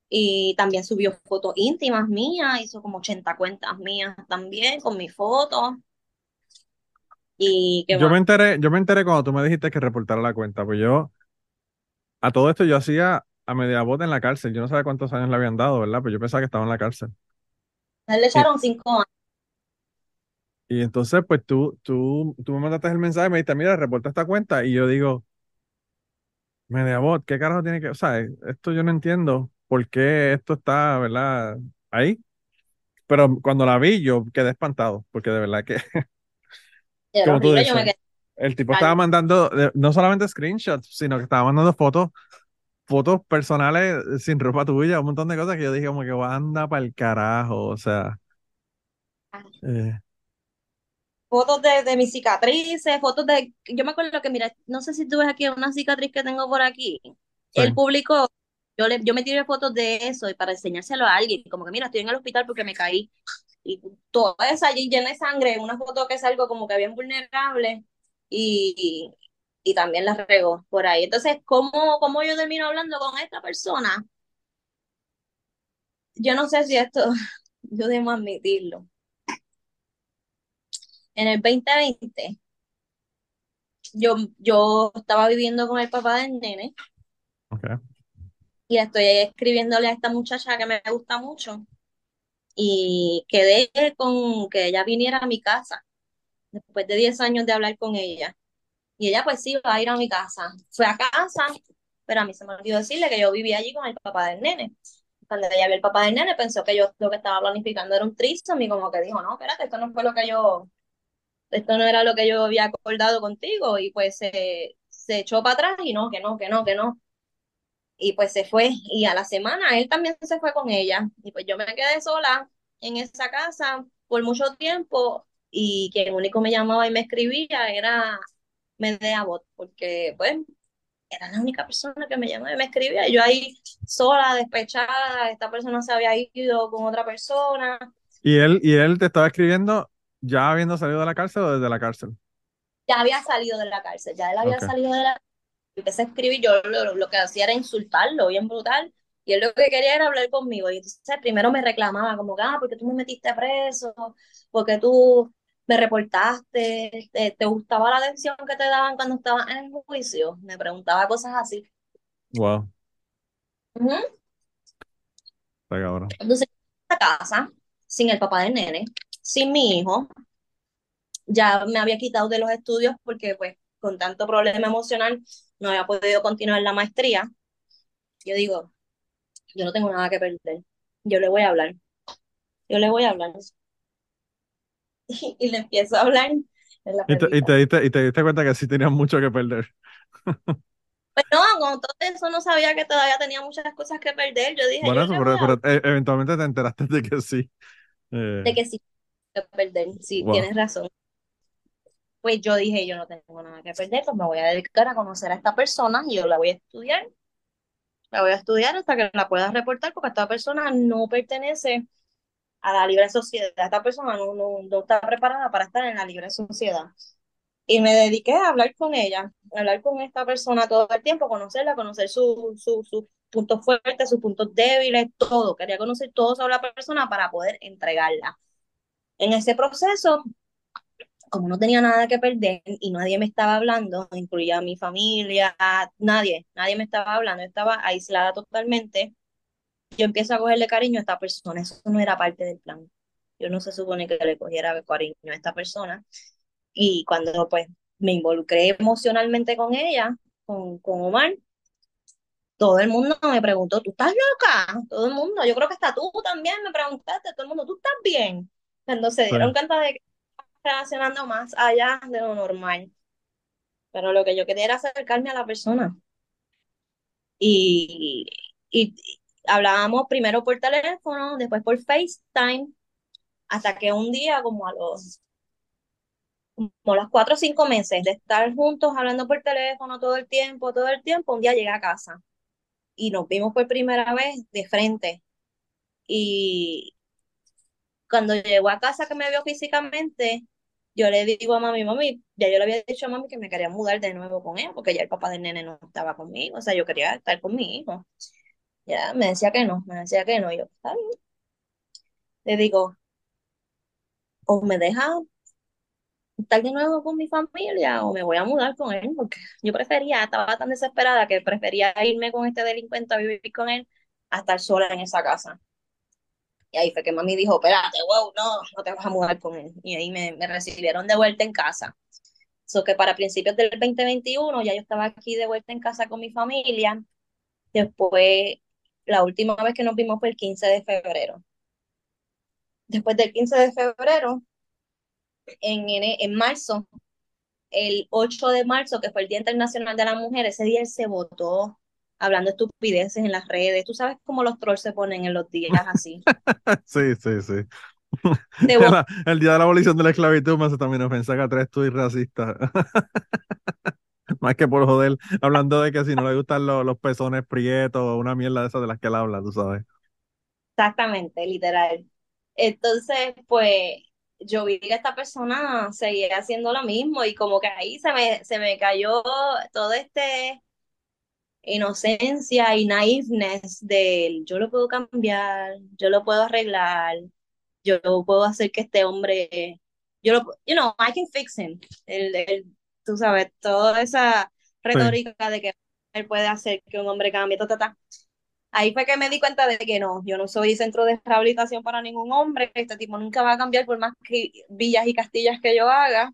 y también subió fotos íntimas mías, hizo como 80 cuentas mías también con mis fotos. Y Yo más? me enteré, yo me enteré cuando tú me dijiste que reportara la cuenta, pues yo a todo esto yo hacía a media bota en la cárcel. Yo no sabía cuántos años le habían dado, ¿verdad? Pero yo pensaba que estaba en la cárcel. A él le echaron cinco años. Y entonces, pues tú, tú, tú me mandaste el mensaje y me dijiste, mira, reporta esta cuenta. Y yo digo, Mediabot, ¿qué carajo tiene que, o sea, esto yo no entiendo por qué esto está, ¿verdad? Ahí. Pero cuando la vi, yo quedé espantado, porque de verdad que, [laughs] como tú dices, el tipo estaba mandando no solamente screenshots, sino que estaba mandando fotos, fotos personales sin ropa tuya, un montón de cosas que yo dije como que anda para el carajo, o sea. eh, Fotos de, de mis cicatrices, fotos de. Yo me acuerdo que, mira, no sé si tú ves aquí una cicatriz que tengo por aquí. Sí. Él publicó, yo, le, yo me tiré fotos de eso y para enseñárselo a alguien, como que mira, estoy en el hospital porque me caí. Y toda esa allí llena de sangre, una foto que es algo como que bien vulnerable y, y también la regó por ahí. Entonces, ¿cómo, ¿cómo yo termino hablando con esta persona? Yo no sé si esto, [laughs] yo debo admitirlo. En el 2020, yo, yo estaba viviendo con el papá del nene ok. y estoy escribiéndole a esta muchacha que me gusta mucho y quedé con que ella viniera a mi casa después de 10 años de hablar con ella. Y ella pues sí va a ir a mi casa. Fue a casa, pero a mí se me olvidó decirle que yo vivía allí con el papá del nene. Cuando ella vio el papá del nene, pensó que yo lo que estaba planificando era un trisom y como que dijo, no, espérate, esto no fue lo que yo, esto no era lo que yo había acordado contigo y pues se, se echó para atrás y no, que no, que no, que no. Y pues se fue y a la semana él también se fue con ella y pues yo me quedé sola en esa casa por mucho tiempo y quien único me llamaba y me escribía era Medea Bot, porque pues era la única persona que me llamaba y me escribía. Y yo ahí sola, despechada, esta persona se había ido con otra persona. ¿Y él, y él te estaba escribiendo ya habiendo salido de la cárcel o desde la cárcel? Ya había salido de la cárcel, ya él había salido de la Empecé a escribir, yo lo, lo, que hacía era insultarlo, bien brutal. Y él lo que quería era hablar conmigo. Y entonces primero me reclamaba, como que, ah, porque tú me metiste preso, porque tú me reportaste, te, gustaba la atención que te daban cuando estabas en el juicio. Me preguntaba cosas así. Wow. Uh Entonces, en casa, sin el papá del nene, sin mi hijo, ya me había quitado de los estudios porque, pues, con tanto problema emocional, no había podido continuar la maestría. Yo digo, yo no tengo nada que perder. Yo le voy a hablar. Yo le voy a hablar. [laughs] y, le empiezo a hablar. y, te, y, te diste, y te diste cuenta que sí tenías mucho que perder. Pues no, con todo eso no sabía que todavía tenía muchas cosas que perder. Yo dije, bueno, pero, e, eventualmente te enteraste de que sí. Eh. De que sí, que perder. Sí, tienes razón. Pues yo dije, yo no tengo nada que perder, pues me voy a dedicar a conocer a esta persona y yo la voy a estudiar. La voy a estudiar hasta que la pueda reportar porque esta persona no pertenece a la libre sociedad. Esta persona no, no, está preparada para estar en la libre sociedad. Y me dediqué a hablar con ella, a hablar con esta persona todo el tiempo, conocerla, conocer sus su, puntos fuertes, sus puntos débiles, todo. Quería conocer todo sobre la persona para poder entregarla. En ese proceso, como no tenía nada que perder y nadie me estaba hablando, incluía mi familia, nadie, nadie me estaba hablando, estaba aislada totalmente yo empiezo a cogerle cariño a esta persona. Eso no era parte del plan. Yo no se supone que le cogiera cariño a esta persona. Y cuando pues me involucré emocionalmente con ella, con, con Omar, todo el mundo me preguntó, ¿tú estás loca? Todo el mundo, yo creo que hasta tú también me preguntaste, todo el mundo, ¿tú estás bien? Cuando se dieron cuenta de que relacionando más allá de lo normal. Pero lo que yo quería era acercarme a la persona. Y, y, hablábamos primero por teléfono, después por FaceTime, hasta que un día, como a los, como los cuatro o cinco meses de estar juntos hablando por teléfono todo el tiempo, todo el tiempo, un día llegué a casa y nos vimos por primera vez de frente. Y cuando llegó a casa que me vio físicamente, yo le digo a mami, mami, ya yo le había dicho a mami que me quería mudar de nuevo con él, porque ya el papá del nene no estaba conmigo, o sea, yo quería estar con mi hijo. Ya, me decía que no, me decía que no. yo, está bien. Le digo, o me deja estar de nuevo con mi familia o me voy a mudar con él, porque yo prefería, estaba tan desesperada que prefería irme con este delincuente a vivir con él a estar sola en esa casa. Y ahí fue que mami dijo, espérate, wow, no, no te vas a mudar con él. Y ahí me, me recibieron de vuelta en casa. So que para principios del 2021 ya yo estaba aquí de vuelta en casa con mi familia. Después la última vez que nos vimos fue el 15 de febrero. Después del 15 de febrero, en, en marzo, el 8 de marzo, que fue el Día Internacional de la Mujer, ese día él se votó hablando estupideces en las redes. Tú sabes cómo los trolls se ponen en los días así. [laughs] sí, sí, sí. [laughs] [laughs] el día de la abolición de la esclavitud me hace también ofensa que tres tú y racista. Más que por joder, hablando de que si no le gustan los, los pezones prietos o una mierda de esas de las que él habla, tú sabes. Exactamente, literal. Entonces, pues yo vi que esta persona seguía haciendo lo mismo y como que ahí se me, se me cayó todo este inocencia y naiveness de yo lo puedo cambiar, yo lo puedo arreglar, yo puedo hacer que este hombre, yo lo, you know, I can fix him. El, el, tú sabes, toda esa retórica de que él puede hacer que un hombre cambie, ta, Ahí fue que me di cuenta de que no, yo no soy centro de rehabilitación para ningún hombre, este tipo nunca va a cambiar por más que villas y castillas que yo haga.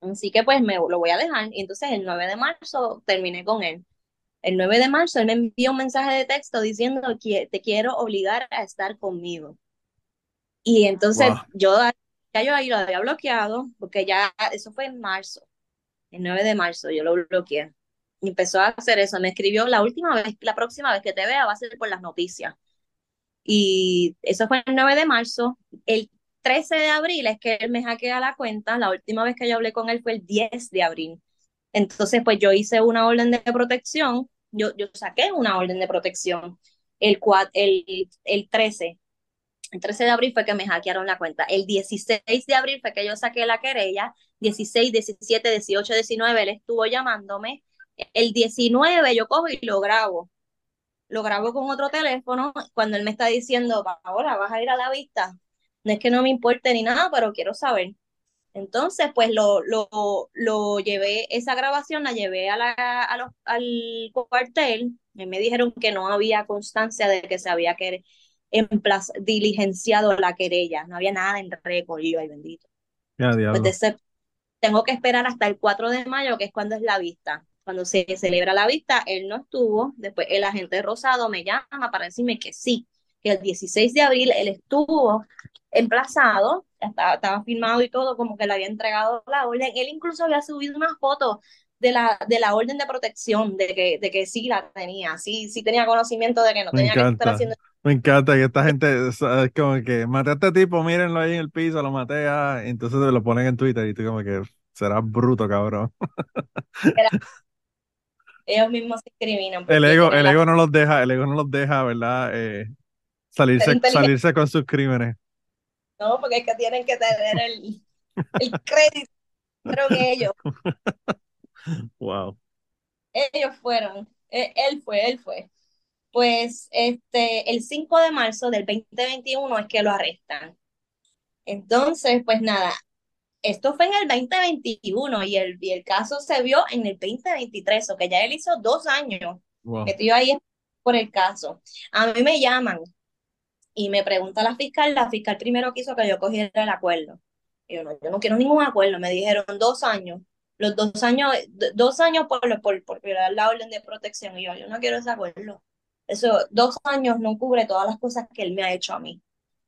Así que pues me lo voy a dejar. Y entonces el 9 de marzo terminé con él. El 9 de marzo él me envió un mensaje de texto diciendo que te quiero obligar a estar conmigo. Y entonces yo ya yo ahí lo había bloqueado, porque ya eso fue en marzo, el 9 de marzo yo lo bloqueé. Y empezó a hacer eso, me escribió la última vez, la próxima vez que te vea va a ser por las noticias. Y eso fue el 9 de marzo. El 13 de abril es que él me hackea la cuenta. La última vez que yo hablé con él fue el 10 de abril. Entonces, pues yo hice una orden de protección. Yo, yo saqué una orden de protección el, el, el 13 el 13 de abril fue que me hackearon la cuenta. El 16 de abril fue que yo saqué la querella. 16, 17, 18, 19, él estuvo llamándome. El 19 yo cojo y lo grabo. Lo grabo con otro teléfono cuando él me está diciendo, ahora vas a ir a la vista. No es que no me importe ni nada, pero quiero saber. Entonces, pues lo, lo, lo llevé, esa grabación la llevé a la, a al cuartel. Y me dijeron que no había constancia de que se había que diligenciado la querella, no había nada en récord, y ay bendito. Pues tengo que esperar hasta el 4 de mayo, que es cuando es la vista. Cuando se celebra la vista, él no estuvo, después el agente Rosado me llama para decirme que sí, que el 16 de abril él estuvo emplazado, estaba, estaba firmado y todo, como que le había entregado la orden. Él incluso había subido una foto de la, de la orden de protección, de que, de que sí la tenía, sí, sí tenía conocimiento de que no tenía que estar haciendo me encanta que esta gente, es como que maté a este tipo, mírenlo ahí en el piso, lo maté, ah, entonces te lo ponen en Twitter y tú como que serás bruto, cabrón. [laughs] Ellos mismos se discriminan. El ego, el ego no los deja, el ego no los deja, ¿verdad? Eh, salirse, salirse con sus crímenes. No, porque es que tienen que tener el, el crédito. Que ellos. [laughs] Wow. Ellos fueron. E, él fue, él fue pues este, el 5 de marzo del 2021 es que lo arrestan. Entonces, pues nada, esto fue en el 2021 y el, y el caso se vio en el 2023, o que ya él hizo dos años metido ahí por el caso. A mí me llaman y me pregunta la fiscal, la fiscal primero quiso que yo cogiera el acuerdo. yo no, yo no quiero ningún acuerdo, me dijeron dos años, los dos años, dos años por, por, por violar la orden de protección, y yo, yo no quiero ese acuerdo. Eso, dos años no cubre todas las cosas que él me ha hecho a mí.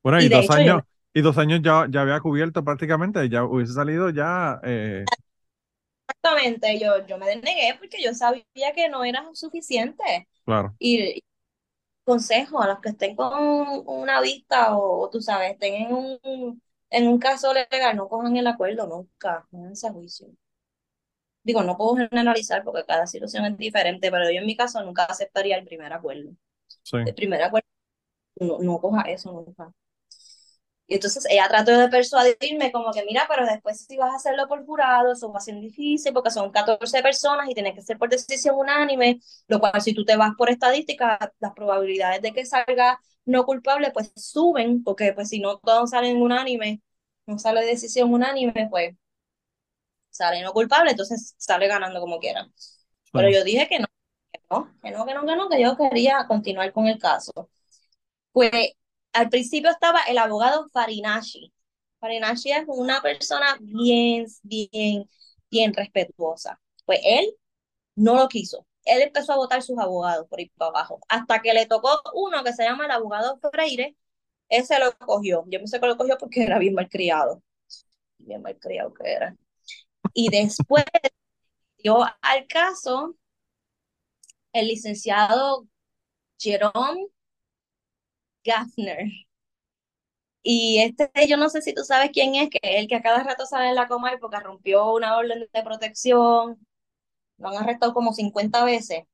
Bueno, y, dos años, y dos años ya, ya había cubierto prácticamente, ya hubiese salido ya. Eh, Exactamente, yo, yo me denegué porque yo sabía que no era suficiente. Claro. Y, consejo a los que estén con una vista o, tú sabes, estén en un, en un caso legal, no cojan el acuerdo nunca, no ese juicio digo, no puedo generalizar porque cada situación es diferente, pero yo en mi caso nunca aceptaría el primer acuerdo. El primer acuerdo, no, no coja eso nunca. Y entonces ella trató de persuadirme como que, mira, pero después si vas a hacerlo por jurado, eso va a ser difícil porque son 14 personas y tiene que ser por decisión unánime, lo cual si tú te vas por estadística, las probabilidades de que salga no culpable pues suben, porque pues si no todos salen unánime, no sale decisión unánime, pues sale no culpable, entonces sale ganando como quiera. Pero yo dije que no, que no, que no, que no, que no, que yo quería continuar con el caso. Pues al principio estaba el abogado Farinashi. Farinashi es una persona bien, bien, bien respetuosa. Pues él no lo quiso. Él empezó a votar sus abogados por ir para abajo. Hasta que le tocó uno que se llama el abogado Freire, ese lo cogió. Yo pensé que lo cogió porque era bien mal criado. Bien mal criado que era. Y después dio al caso el licenciado Jerome Gaffner. Y este, yo no sé si tú sabes quién es, que es el que a cada rato sale en la coma porque rompió una orden de protección. Lo han arrestado como 50 veces.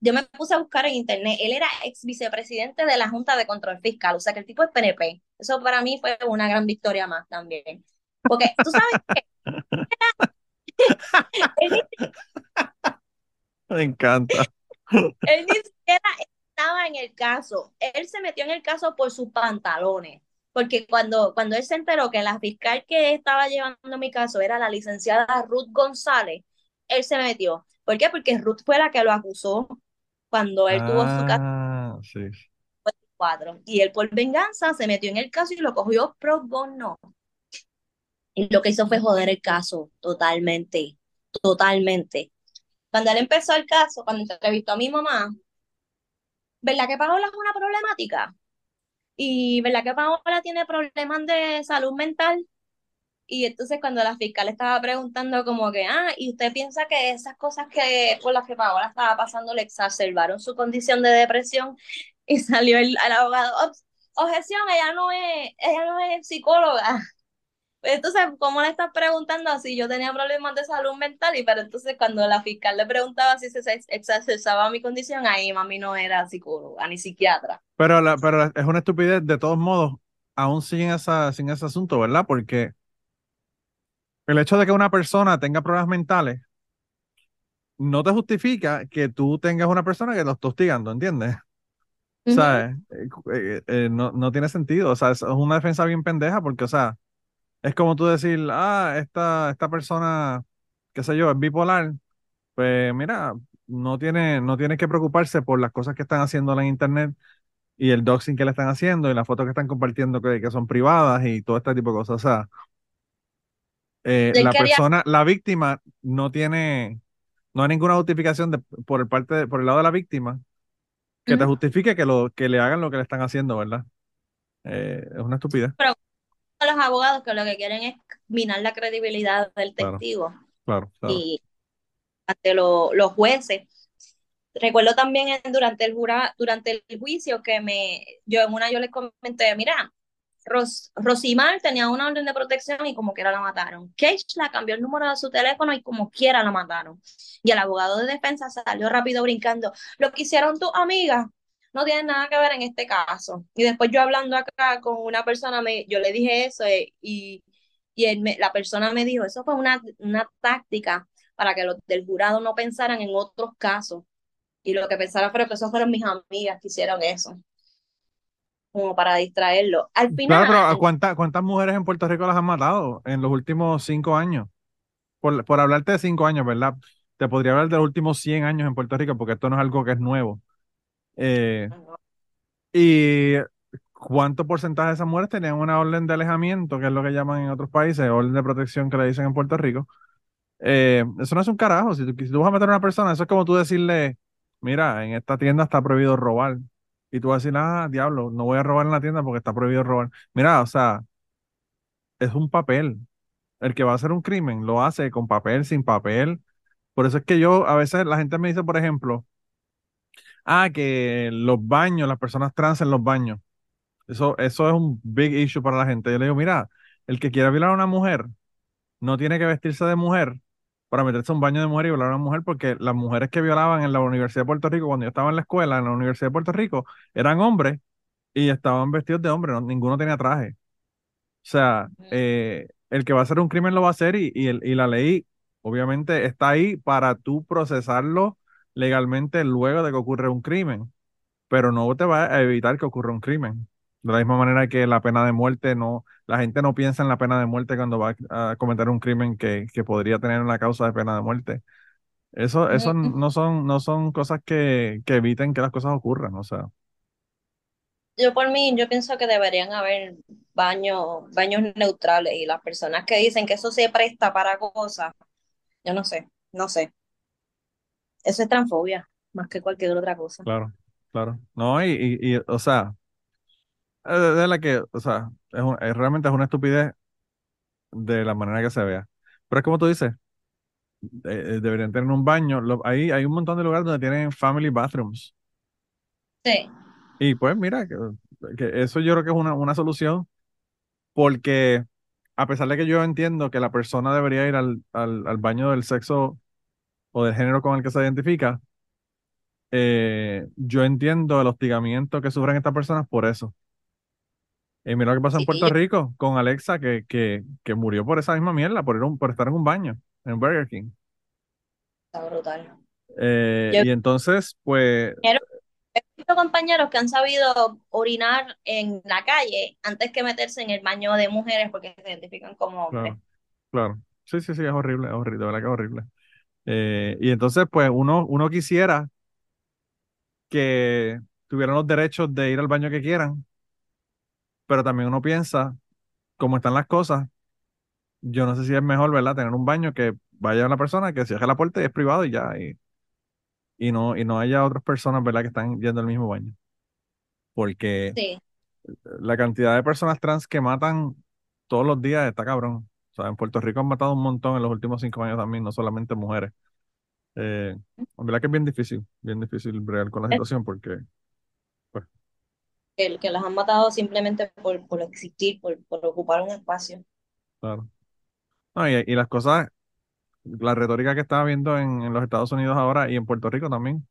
Yo me puse a buscar en internet. Él era ex vicepresidente de la Junta de Control Fiscal, o sea que el tipo es PNP. Eso para mí fue una gran victoria más también. Porque tú sabes que [laughs] Me encanta. Él ni siquiera estaba en el caso. Él se metió en el caso por sus pantalones. Porque cuando, cuando él se enteró que la fiscal que estaba llevando mi caso era la licenciada Ruth González, él se metió. ¿Por qué? Porque Ruth fue la que lo acusó cuando él tuvo su caso. Ah, sí. Y él por venganza se metió en el caso y lo cogió pro bono. Y lo que hizo fue joder el caso totalmente, totalmente. cuando él empezó el caso, cuando entrevistó a mi mamá, ¿verdad que Paola es una problemática? Y ¿verdad que Paola tiene problemas de salud mental? Y entonces cuando la fiscal estaba preguntando como que, ah, ¿y usted piensa que esas cosas que por las que Paola estaba pasando le exacerbaron su condición de depresión? Y salió el, abogado, objeción, ella no es, ella no es psicóloga. Entonces, ¿cómo le estás preguntando si yo tenía problemas de salud mental? Y pero entonces cuando la fiscal le preguntaba si se exacerbaba mi condición, ahí mami no era psicóloga ni psiquiatra. Pero, la, pero es una estupidez, de todos modos, aún sin, esa, sin ese asunto, ¿verdad? Porque el hecho de que una persona tenga problemas mentales no te justifica que tú tengas una persona que lo está hostigando, ¿entiendes? O sea, eh, eh, eh, no, no tiene sentido. O sea, es una defensa bien pendeja porque, o sea, es como tú decir, ah, esta, esta persona, qué sé yo, es bipolar. Pues mira, no tiene, no tiene que preocuparse por las cosas que están haciendo en internet y el doxing que le están haciendo y las fotos que están compartiendo que, que son privadas y todo este tipo de cosas. O sea, la persona, la víctima no tiene, no hay ninguna justificación de, por el parte, por el lado de la víctima que te justifique que, lo, que le hagan lo que le están haciendo, ¿verdad? Eh, es una estupidez. Pero los abogados que lo que quieren es minar la credibilidad del testigo. Claro, Y ante los jueces. Recuerdo también durante el jura, durante el juicio que me, yo en una yo les comenté, mira, Ros, Rosimar tenía una orden de protección y como quiera la mataron. Cage la cambió el número de su teléfono y como quiera la mataron. Y el abogado de defensa salió rápido brincando. Lo que hicieron tus amigas no tiene nada que ver en este caso. Y después yo hablando acá con una persona, me, yo le dije eso eh, y, y él la persona me dijo, eso fue una, una táctica para que los del jurado no pensaran en otros casos. Y lo que pensaron fue que eso fueron mis amigas que hicieron eso como para distraerlo. Al final. Claro, pero ¿cuántas, ¿cuántas mujeres en Puerto Rico las han matado en los últimos cinco años? Por, por hablarte de cinco años, ¿verdad? Te podría hablar de los últimos 100 años en Puerto Rico, porque esto no es algo que es nuevo. Eh, y cuánto porcentaje de esas mujeres tenían una orden de alejamiento, que es lo que llaman en otros países, orden de protección que le dicen en Puerto Rico. Eh, eso no es un carajo. Si tú, si tú vas a meter a una persona, eso es como tú decirle, mira, en esta tienda está prohibido robar y tú vas a decir, ah, diablo, no voy a robar en la tienda porque está prohibido robar. Mira, o sea, es un papel. El que va a hacer un crimen lo hace con papel, sin papel. Por eso es que yo, a veces la gente me dice, por ejemplo, ah, que los baños, las personas trans en los baños. Eso, eso es un big issue para la gente. Yo le digo, mira, el que quiera violar a una mujer no tiene que vestirse de mujer para meterse a un baño de mujer y violar a una mujer, porque las mujeres que violaban en la Universidad de Puerto Rico, cuando yo estaba en la escuela, en la Universidad de Puerto Rico, eran hombres y estaban vestidos de hombre, ninguno tenía traje. O sea, eh, el que va a hacer un crimen lo va a hacer y, y, y la ley obviamente está ahí para tú procesarlo legalmente luego de que ocurre un crimen, pero no te va a evitar que ocurra un crimen. De la misma manera que la pena de muerte no, la gente no piensa en la pena de muerte cuando va a cometer un crimen que, que podría tener una causa de pena de muerte. Eso, eso no son, no son cosas que, que eviten que las cosas ocurran, o sea. Yo por mí, yo pienso que deberían haber baños, baños neutrales y las personas que dicen que eso se presta para cosas, yo no sé, no sé. Eso es transfobia, más que cualquier otra cosa. Claro, claro. No, y, y, y o sea, de la que, o sea, es, realmente es una estupidez de la manera que se vea. Pero es como tú dices, eh, deberían tener un baño. ahí hay un montón de lugares donde tienen family bathrooms. Sí. Y pues mira, que, eso yo creo que es una, una, solución, porque a pesar de que yo entiendo que la persona debería ir al, al, al baño del sexo o del género con el que se identifica, eh, yo entiendo el hostigamiento que sufren estas personas por eso. Y mira lo que pasa en Puerto Rico con Alexa, que, que, que murió por esa misma mierda, por, ir por estar en un baño, en Burger King. Está brutal. Eh, y entonces, pues... He visto compañeros que han sabido orinar en la calle antes que meterse en el baño de mujeres porque se identifican como hombres. Claro, Sí, sí, sí, es horrible, es horrible, de verdad que es horrible. Eh, y entonces, pues, uno, uno quisiera que tuvieran los derechos de ir al baño que quieran, pero también uno piensa, cómo están las cosas, yo no sé si es mejor, ¿verdad? Tener un baño que vaya una persona que cierre la puerta y es privado y ya, y y no, y no haya otras personas, ¿verdad?, que están yendo al mismo baño. Porque Sí, la cantidad de personas trans que matan todos los días está cabrón. O sea, en Puerto Rico han matado un montón en los últimos cinco años también, no solamente mujeres. Eh, en verdad que es bien difícil, bien difícil bregar con la Es- situación porque, pues, que, que las han matado simplemente por, por existir, por, por ocupar un espacio. claro. No, y, y las cosas, la retórica que estaba viendo en, en los Estados Unidos ahora y en Puerto Rico también,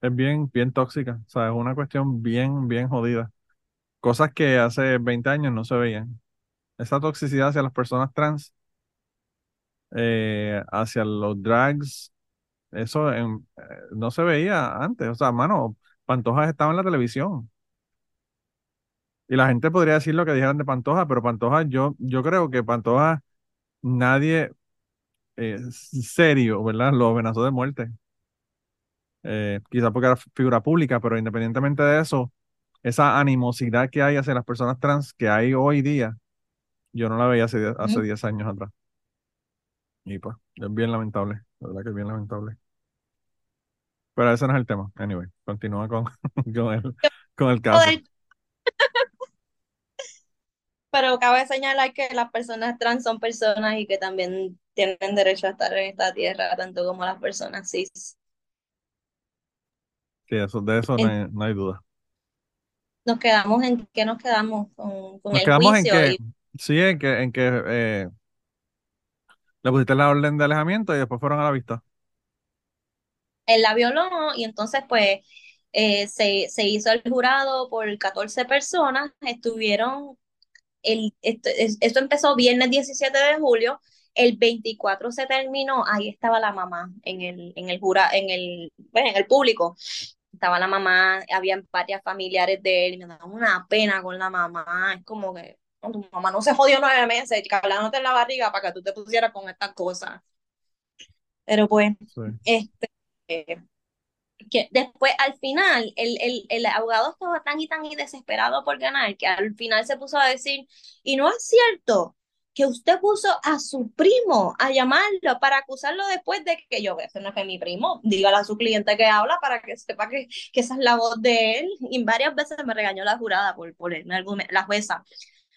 es bien, bien tóxica. O sea, es una cuestión bien, bien jodida. Cosas que hace 20 años no se veían. Esa toxicidad hacia las personas trans, eh, hacia los drags, eso eh, no se veía antes. O sea, mano, Pantoja estaba en la televisión. Y la gente podría decir lo que dijeran de Pantoja, pero Pantoja, yo, yo creo que Pantoja, nadie eh, serio, ¿verdad? Lo amenazó de muerte. Eh, quizás porque era figura pública, pero independientemente de eso, esa animosidad que hay hacia las personas trans que hay hoy día, yo no la veía hace, hace Ujú. 10 años atrás. Y pues, es bien lamentable, la verdad que es bien lamentable. Pero ese no es el tema. Anyway, continúa con, [laughs] con el, con el caso. Pero cabe señalar que las personas trans son personas y que también tienen derecho a estar en esta tierra, tanto como las personas cis. Sí, eso, de eso no hay, no hay duda. Nos quedamos en qué nos quedamos con, con Nos el quedamos en que, y sí, en que, en que eh, le pusiste la orden de alejamiento y después fueron a la vista. él la violó y entonces pues eh, se, se hizo el jurado por 14 personas, estuvieron, el, esto, es- esto empezó viernes 17 de julio, el 24 se terminó, ahí estaba la mamá en el, en el jura, en el, pues, en el público, estaba la mamá, habían varias familiares de él, y me daba una pena con la mamá, es como que "No, tu mamá no se jodió nueve meses, hablándote en la barriga para que tú te pusieras con estas cosas. Pero pues, Sí. este, eh, que después al final el, el, el abogado estaba tan y tan y desesperado por ganar que al final se puso a decir, y no es cierto que usted puso a su primo a llamarlo para acusarlo después de que yo, ese no es que mi primo, dígale a su cliente que habla para que sepa que, que esa es la voz de él. Y varias veces me regañó la jurada por, por el, la jueza.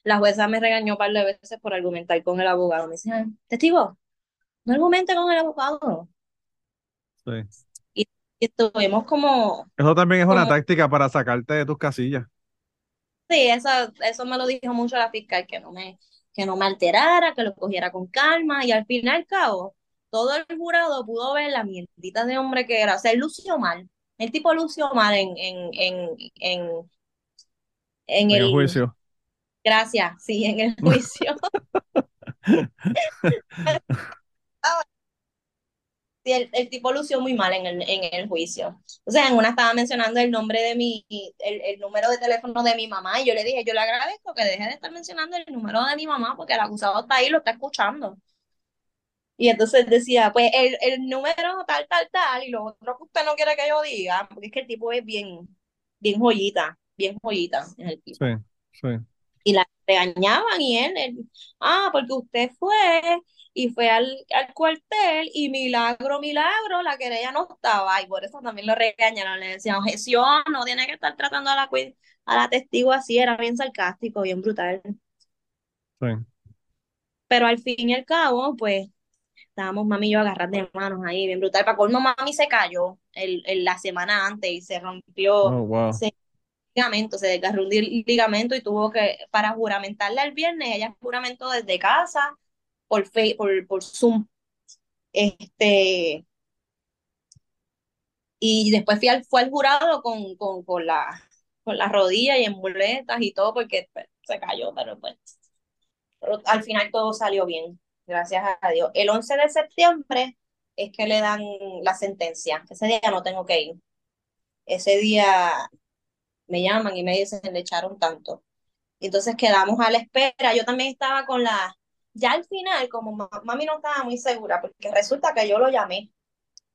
La jueza me regañó un par de veces por argumentar con el abogado. Me dice, testigo, no argumente con el abogado. Sí. Y, y estuvimos como, Eso también es una táctica para sacarte de tus casillas. Sí, eso, eso me lo dijo mucho la fiscal, que no me, que no me alterara, que lo cogiera con calma, y al fin y al cabo, todo el jurado pudo ver la mierdita de hombre que era, o sea, él lució mal, el tipo lució mal en, en, en, en, en En el el, juicio. Gracias, sí, en el juicio. [laughs] Sí, el, el tipo lució muy mal en el, en el juicio. O sea, en una estaba mencionando el nombre de mi, el, el número de teléfono de mi mamá, y yo le dije, yo le agradezco que deje de estar mencionando el número de mi mamá, porque el acusado está ahí, lo está escuchando. Y entonces decía, pues el, el número tal, tal, tal, y lo otro que usted no quiere que yo diga, porque es que el tipo es bien, bien joyita, bien joyita en el tipo. Sí, sí. Y la regañaban y él, él, ah, porque usted fue y fue al, al cuartel y milagro, milagro, la querella no estaba y por eso también lo regañaron, le decían, objeción, no tiene que estar tratando a la, a la testigo así, era bien sarcástico, bien brutal. Sí. Pero al fin y al cabo, pues, estábamos mami y yo agarrar de manos ahí, bien brutal. Para colmo, mami se cayó el, el, la semana antes y se rompió Oh, wow. se, ligamento, se desgarró un ligamento y tuvo que, para juramentarle el viernes, ella juramentó desde casa por, por, por Zoom. Este, y después fui al, fue al jurado con, con, con, la, con la rodilla y en muletas y todo porque pues, se cayó, pero pues pero al final todo salió bien, gracias a Dios. El 11 de septiembre es que le dan la sentencia. Ese día no tengo que ir. Ese día me llaman y me dicen, le echaron tanto. Entonces quedamos a la espera. Yo también estaba con la, ya al final, como mami no estaba muy segura, porque resulta que yo lo llamé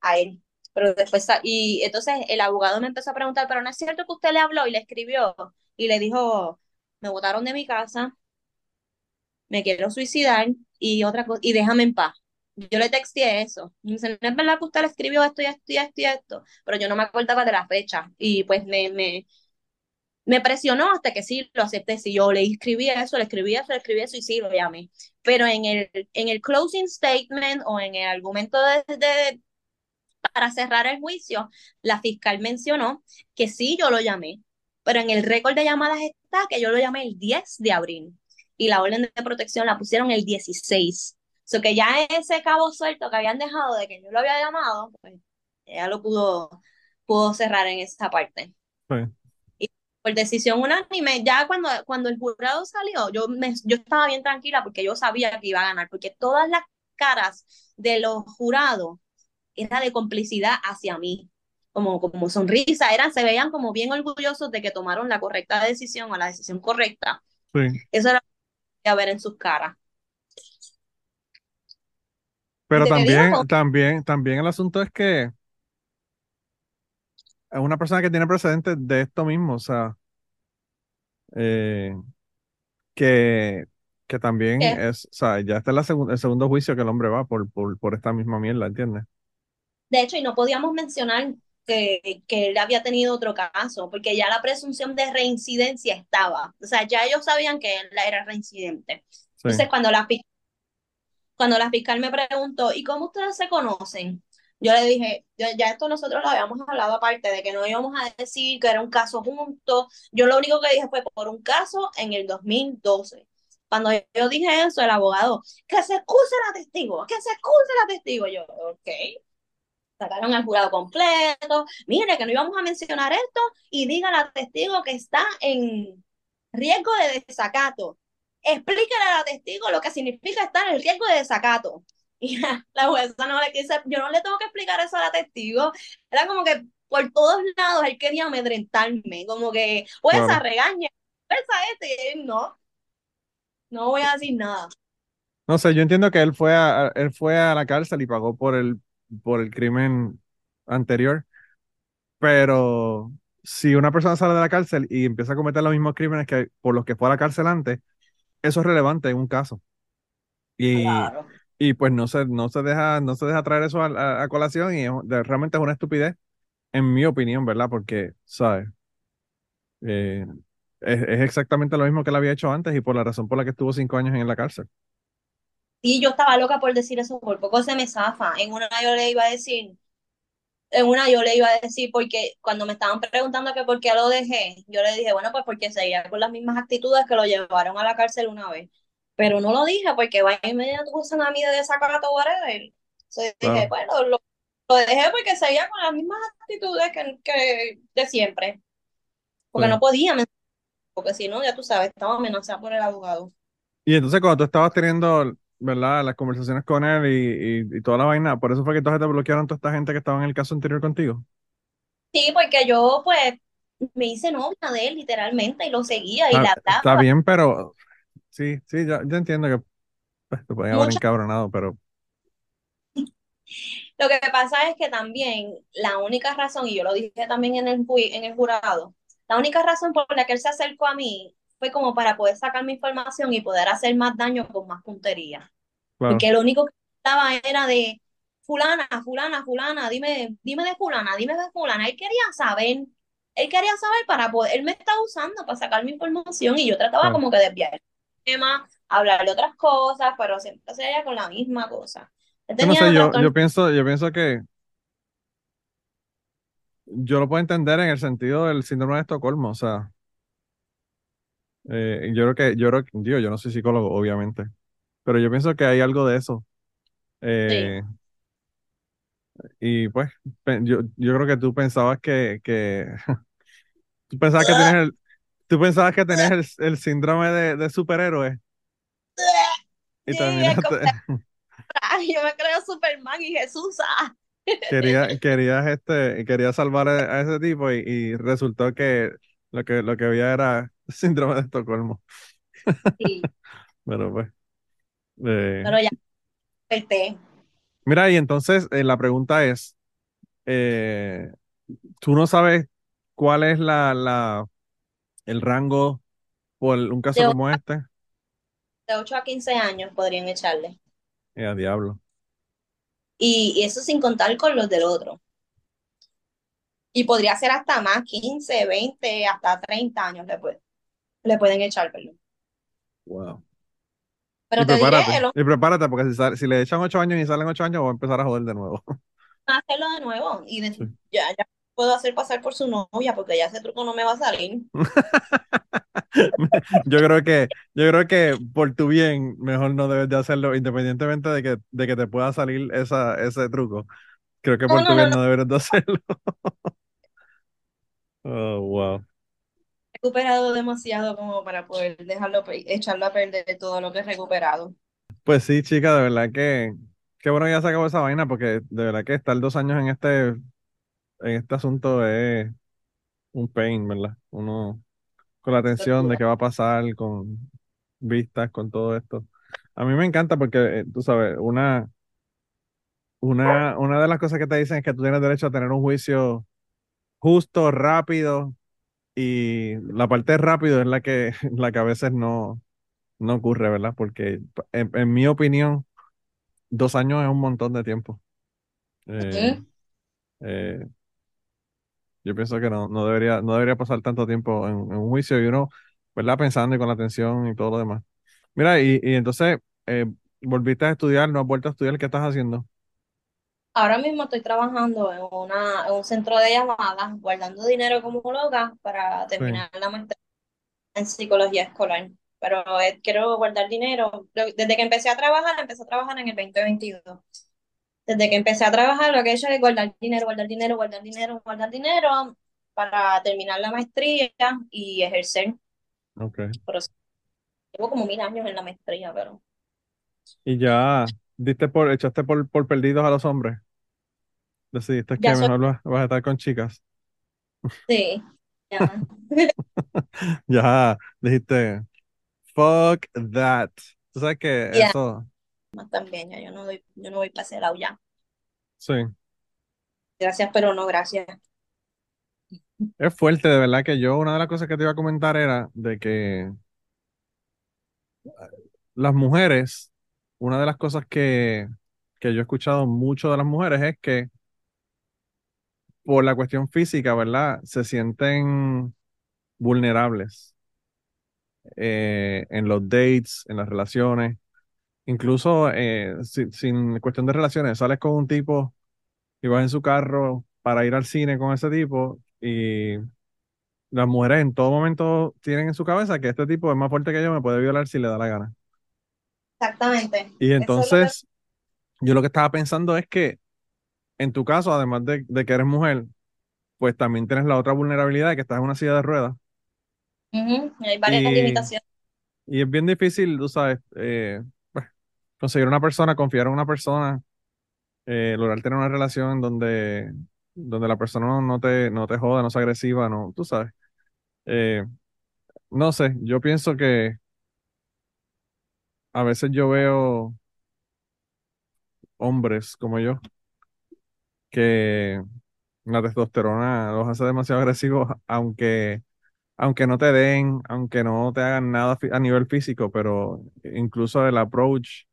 a él. Pero después, y entonces el abogado me empezó a preguntar, pero no es cierto que usted le habló y le escribió y le dijo, me botaron de mi casa, me quiero suicidar y otra cosa, y déjame en paz. yo le texté eso. Y me dice, no es verdad que usted le escribió esto y esto y esto y esto, pero yo no me acordaba de la fecha. Y pues me, me, me presionó hasta que sí lo acepté. Si yo le escribí eso, le escribí eso, le eso y sí lo llamé. Pero en el, en el closing statement o en el argumento de, para cerrar el juicio, la fiscal mencionó que sí yo lo llamé, pero en el récord de llamadas está que yo lo llamé el 10 de abril y la orden de protección la pusieron el 16. O sea que ya ese cabo suelto que habían dejado de que yo lo había llamado, pues ya lo pudo, pudo cerrar en esa parte. Sí. Por decisión unánime, ya cuando, cuando el jurado salió, yo, me, yo estaba bien tranquila porque yo sabía que iba a ganar, porque todas las caras de los jurados era de complicidad hacia mí, como, como sonrisa, eran, se veían como bien orgullosos de que tomaron la correcta decisión o la decisión correcta. Sí. Eso era a ver en sus caras. Pero ¿De qué también, también, también el asunto es que es una persona que tiene precedentes de esto mismo, o sea, eh, que, que también ¿Qué? es, o sea, ya está la el segundo juicio que el hombre va por, por, por esta misma mierda, ¿entiendes? De hecho, y no podíamos mencionar que, que él había tenido otro caso, porque ya la presunción de reincidencia estaba. O sea, ya ellos sabían que él era reincidente. Sí, Entonces, cuando la, cuando la fiscal me preguntó, ¿y cómo ustedes se conocen? Yo le dije, ya, esto nosotros lo habíamos hablado aparte de que no íbamos a decir que era un caso juntos. Yo lo único que dije fue por un caso en el 2012. Cuando yo dije eso, el abogado, que se excuse la testigo, que se excuse la testigo. Yo, ok. Sacaron al jurado completo. Mire, que no íbamos a mencionar esto y diga la testigo que está en riesgo de desacato. Explíquele a la testigo lo que significa estar en riesgo de desacato. [laughs] Y la, jueza no le quise, yo no le tengo que explicar eso a la testigo. Era como que por todos lados él quería amedrentarme, como que, jueza, claro. regaña, jueza este, y él, no, no voy a decir nada. No sé, yo entiendo que él fue a, a- él fue a la cárcel y pagó por el, por el crimen anterior, pero si una persona sale de la cárcel y empieza a cometer los mismos crímenes que por los que fue a la cárcel antes, eso es relevante en un caso. Y, Claro. Y pues no se, no se deja, no se deja traer eso a, a- colación y realmente es una estupidez, en mi opinión, ¿verdad? Porque, ¿sabes? Eh, es, es exactamente lo mismo que él había hecho antes y por la razón por la que estuvo cinco años en la cárcel. Y yo estaba loca por decir eso, por poco se me zafa. En una yo le iba a decir, en una yo le iba a decir, porque cuando me estaban preguntando por qué lo dejé, yo le dije, bueno, pues porque seguía con las mismas actitudes que lo llevaron a la cárcel una vez. Pero no lo dije porque va y me acusan a mí de desacato, whatever. Entonces dije, Claro. bueno, lo, lo dejé porque seguía con las mismas actitudes que, que de siempre. Porque Sí. no podía, porque si no, ya tú sabes, estaba amenazada por el abogado. Y entonces cuando tú estabas teniendo, ¿verdad? Las conversaciones con él y, y, y toda la vaina, por eso fue que entonces te bloquearon toda esta gente que estaba en el caso anterior contigo. Sí, porque yo pues me hice novia de él literalmente y lo seguía y Está, le está hablaba. bien, pero sí, sí, ya, yo entiendo que pues, te pueden haber encabronado, pero Lo que pasa es que también la única razón, y yo lo dije también en el, ju- en el jurado, la única razón por la que él se acercó a mí fue como para poder sacar mi información y poder hacer más daño con más puntería. claro, Porque lo único que estaba era de fulana, fulana, fulana, dime, dime de fulana, dime de fulana. Él quería saber, él quería saber para poder, él me estaba usando para sacar mi información y yo trataba claro. como que desviar el tema, hablar de otras cosas, pero siempre se veía con la misma cosa. Yo no sé, yo, yo pienso, yo pienso que yo lo puedo entender en el sentido del síndrome de Estocolmo, o sea, eh, yo creo que, yo creo que, digo, yo no soy psicólogo, obviamente, pero yo pienso que hay algo de eso. Sí. Eh, y pues, yo, yo creo que tú pensabas que, que [laughs] tú pensabas que tenías el, tú pensabas que tenías el, el síndrome de, de superhéroe y Sí, terminaste, [laughs] yo me creo Superman y Jesús. ah. querías, [laughs] querías este, querías salvar a, ese tipo y, y resultó que lo que, lo que había era [laughs] síndrome de Estocolmo. Sí, Pero pues, eh, pero ya desperté. mira, y entonces eh, la pregunta es, eh, ¿tú no sabes cuál es la, la, el rango por un caso De, como este? de 8 a 15 años podrían echarle. Eh, a diablo. Y, y eso sin contar con los del otro. Y podría ser hasta más, 15, 20, hasta 30 años le, puede- le pueden echar, perdón. Wow. Pero Y te diré, prepárate, el hombre y prepárate, porque si, sale- si le echan ocho años y salen ocho años, va a empezar a joder de nuevo. [laughs] hacerlo de nuevo. Y de- Sí. ya, ya puedo hacer pasar por su novia, porque ya ese truco no me va a salir. [laughs] Yo creo que, yo creo que por tu bien, mejor no debes de hacerlo, independientemente de que, de que te pueda salir esa, ese truco. Creo que No, por tu no, bien no. no deberes de hacerlo. [laughs] Oh, wow. He recuperado demasiado como para poder dejarlo, echarlo a perder todo lo que he recuperado. Pues sí, chica, de verdad que qué bueno que ya se acabó esa vaina, porque de verdad que estar dos años en este, en este asunto es un pain, ¿verdad? Uno con la tensión de qué va a pasar, con vistas, con todo esto. A mí me encanta porque, eh, tú sabes, una, una, una de las cosas que te dicen es que tú tienes derecho a tener un juicio justo, rápido, y la parte rápido es la que, [laughs] la que a veces no, no ocurre, ¿verdad? Porque en, en mi opinión, dos años es un montón de tiempo. Eh, eh, yo pienso que no, no debería, no debería pasar tanto tiempo en, en un juicio y uno, ¿verdad? Pensando y con la atención y todo lo demás. Mira, y, y entonces, eh, volviste a estudiar, no has vuelto a estudiar, ¿qué estás haciendo? Ahora mismo estoy trabajando en, una, en un centro de llamadas, guardando dinero como loca para Sí, terminar la maestría en psicología escolar. Pero eh, quiero guardar dinero. Desde que empecé a trabajar, empecé a trabajar en el 2022. Desde que empecé a trabajar, lo que he hecho es guardar dinero, guardar dinero, guardar dinero, guardar dinero para terminar la maestría y ejercer. ok. Pero llevo como mil años en la maestría, pero Y ya diste por, echaste por, por perdidos a los hombres. Decidiste que soy, mejor vas, vas a estar con chicas. sí, ya, [laughs] Ya dijiste, fuck that. Tú sabes que eso, más también, ya, yo no doy, yo no voy para ese lado ya. sí, Gracias, pero no gracias. es fuerte, de verdad que yo, una de las cosas que te iba a comentar era de que las mujeres, una de las cosas que, que yo he escuchado mucho de las mujeres es que por la cuestión física, ¿verdad? Se sienten vulnerables eh, en los dates, en las relaciones, incluso eh, si- sin cuestión de relaciones, sales con un tipo y vas en su carro para ir al cine con ese tipo y las mujeres en todo momento tienen en su cabeza que este tipo es más fuerte que yo, me puede violar si le da la gana. Exactamente. Y Eso es lo que entonces, yo lo que estaba pensando es que en tu caso, además de, de que eres mujer, pues también tienes la otra vulnerabilidad de que estás en una silla de ruedas. Ujú, Hay varias Y, limitaciones. y es bien difícil, tú sabes, eh, conseguir una persona, confiar en una persona, eh, lograr tener una relación donde, donde la persona no, te, no te joda, no sea agresiva, no, tú sabes. Eh, no sé, yo pienso que a veces yo veo hombres como yo que la testosterona los hace demasiado agresivos, aunque, aunque no te den, aunque no te hagan nada a nivel físico, pero incluso el approach,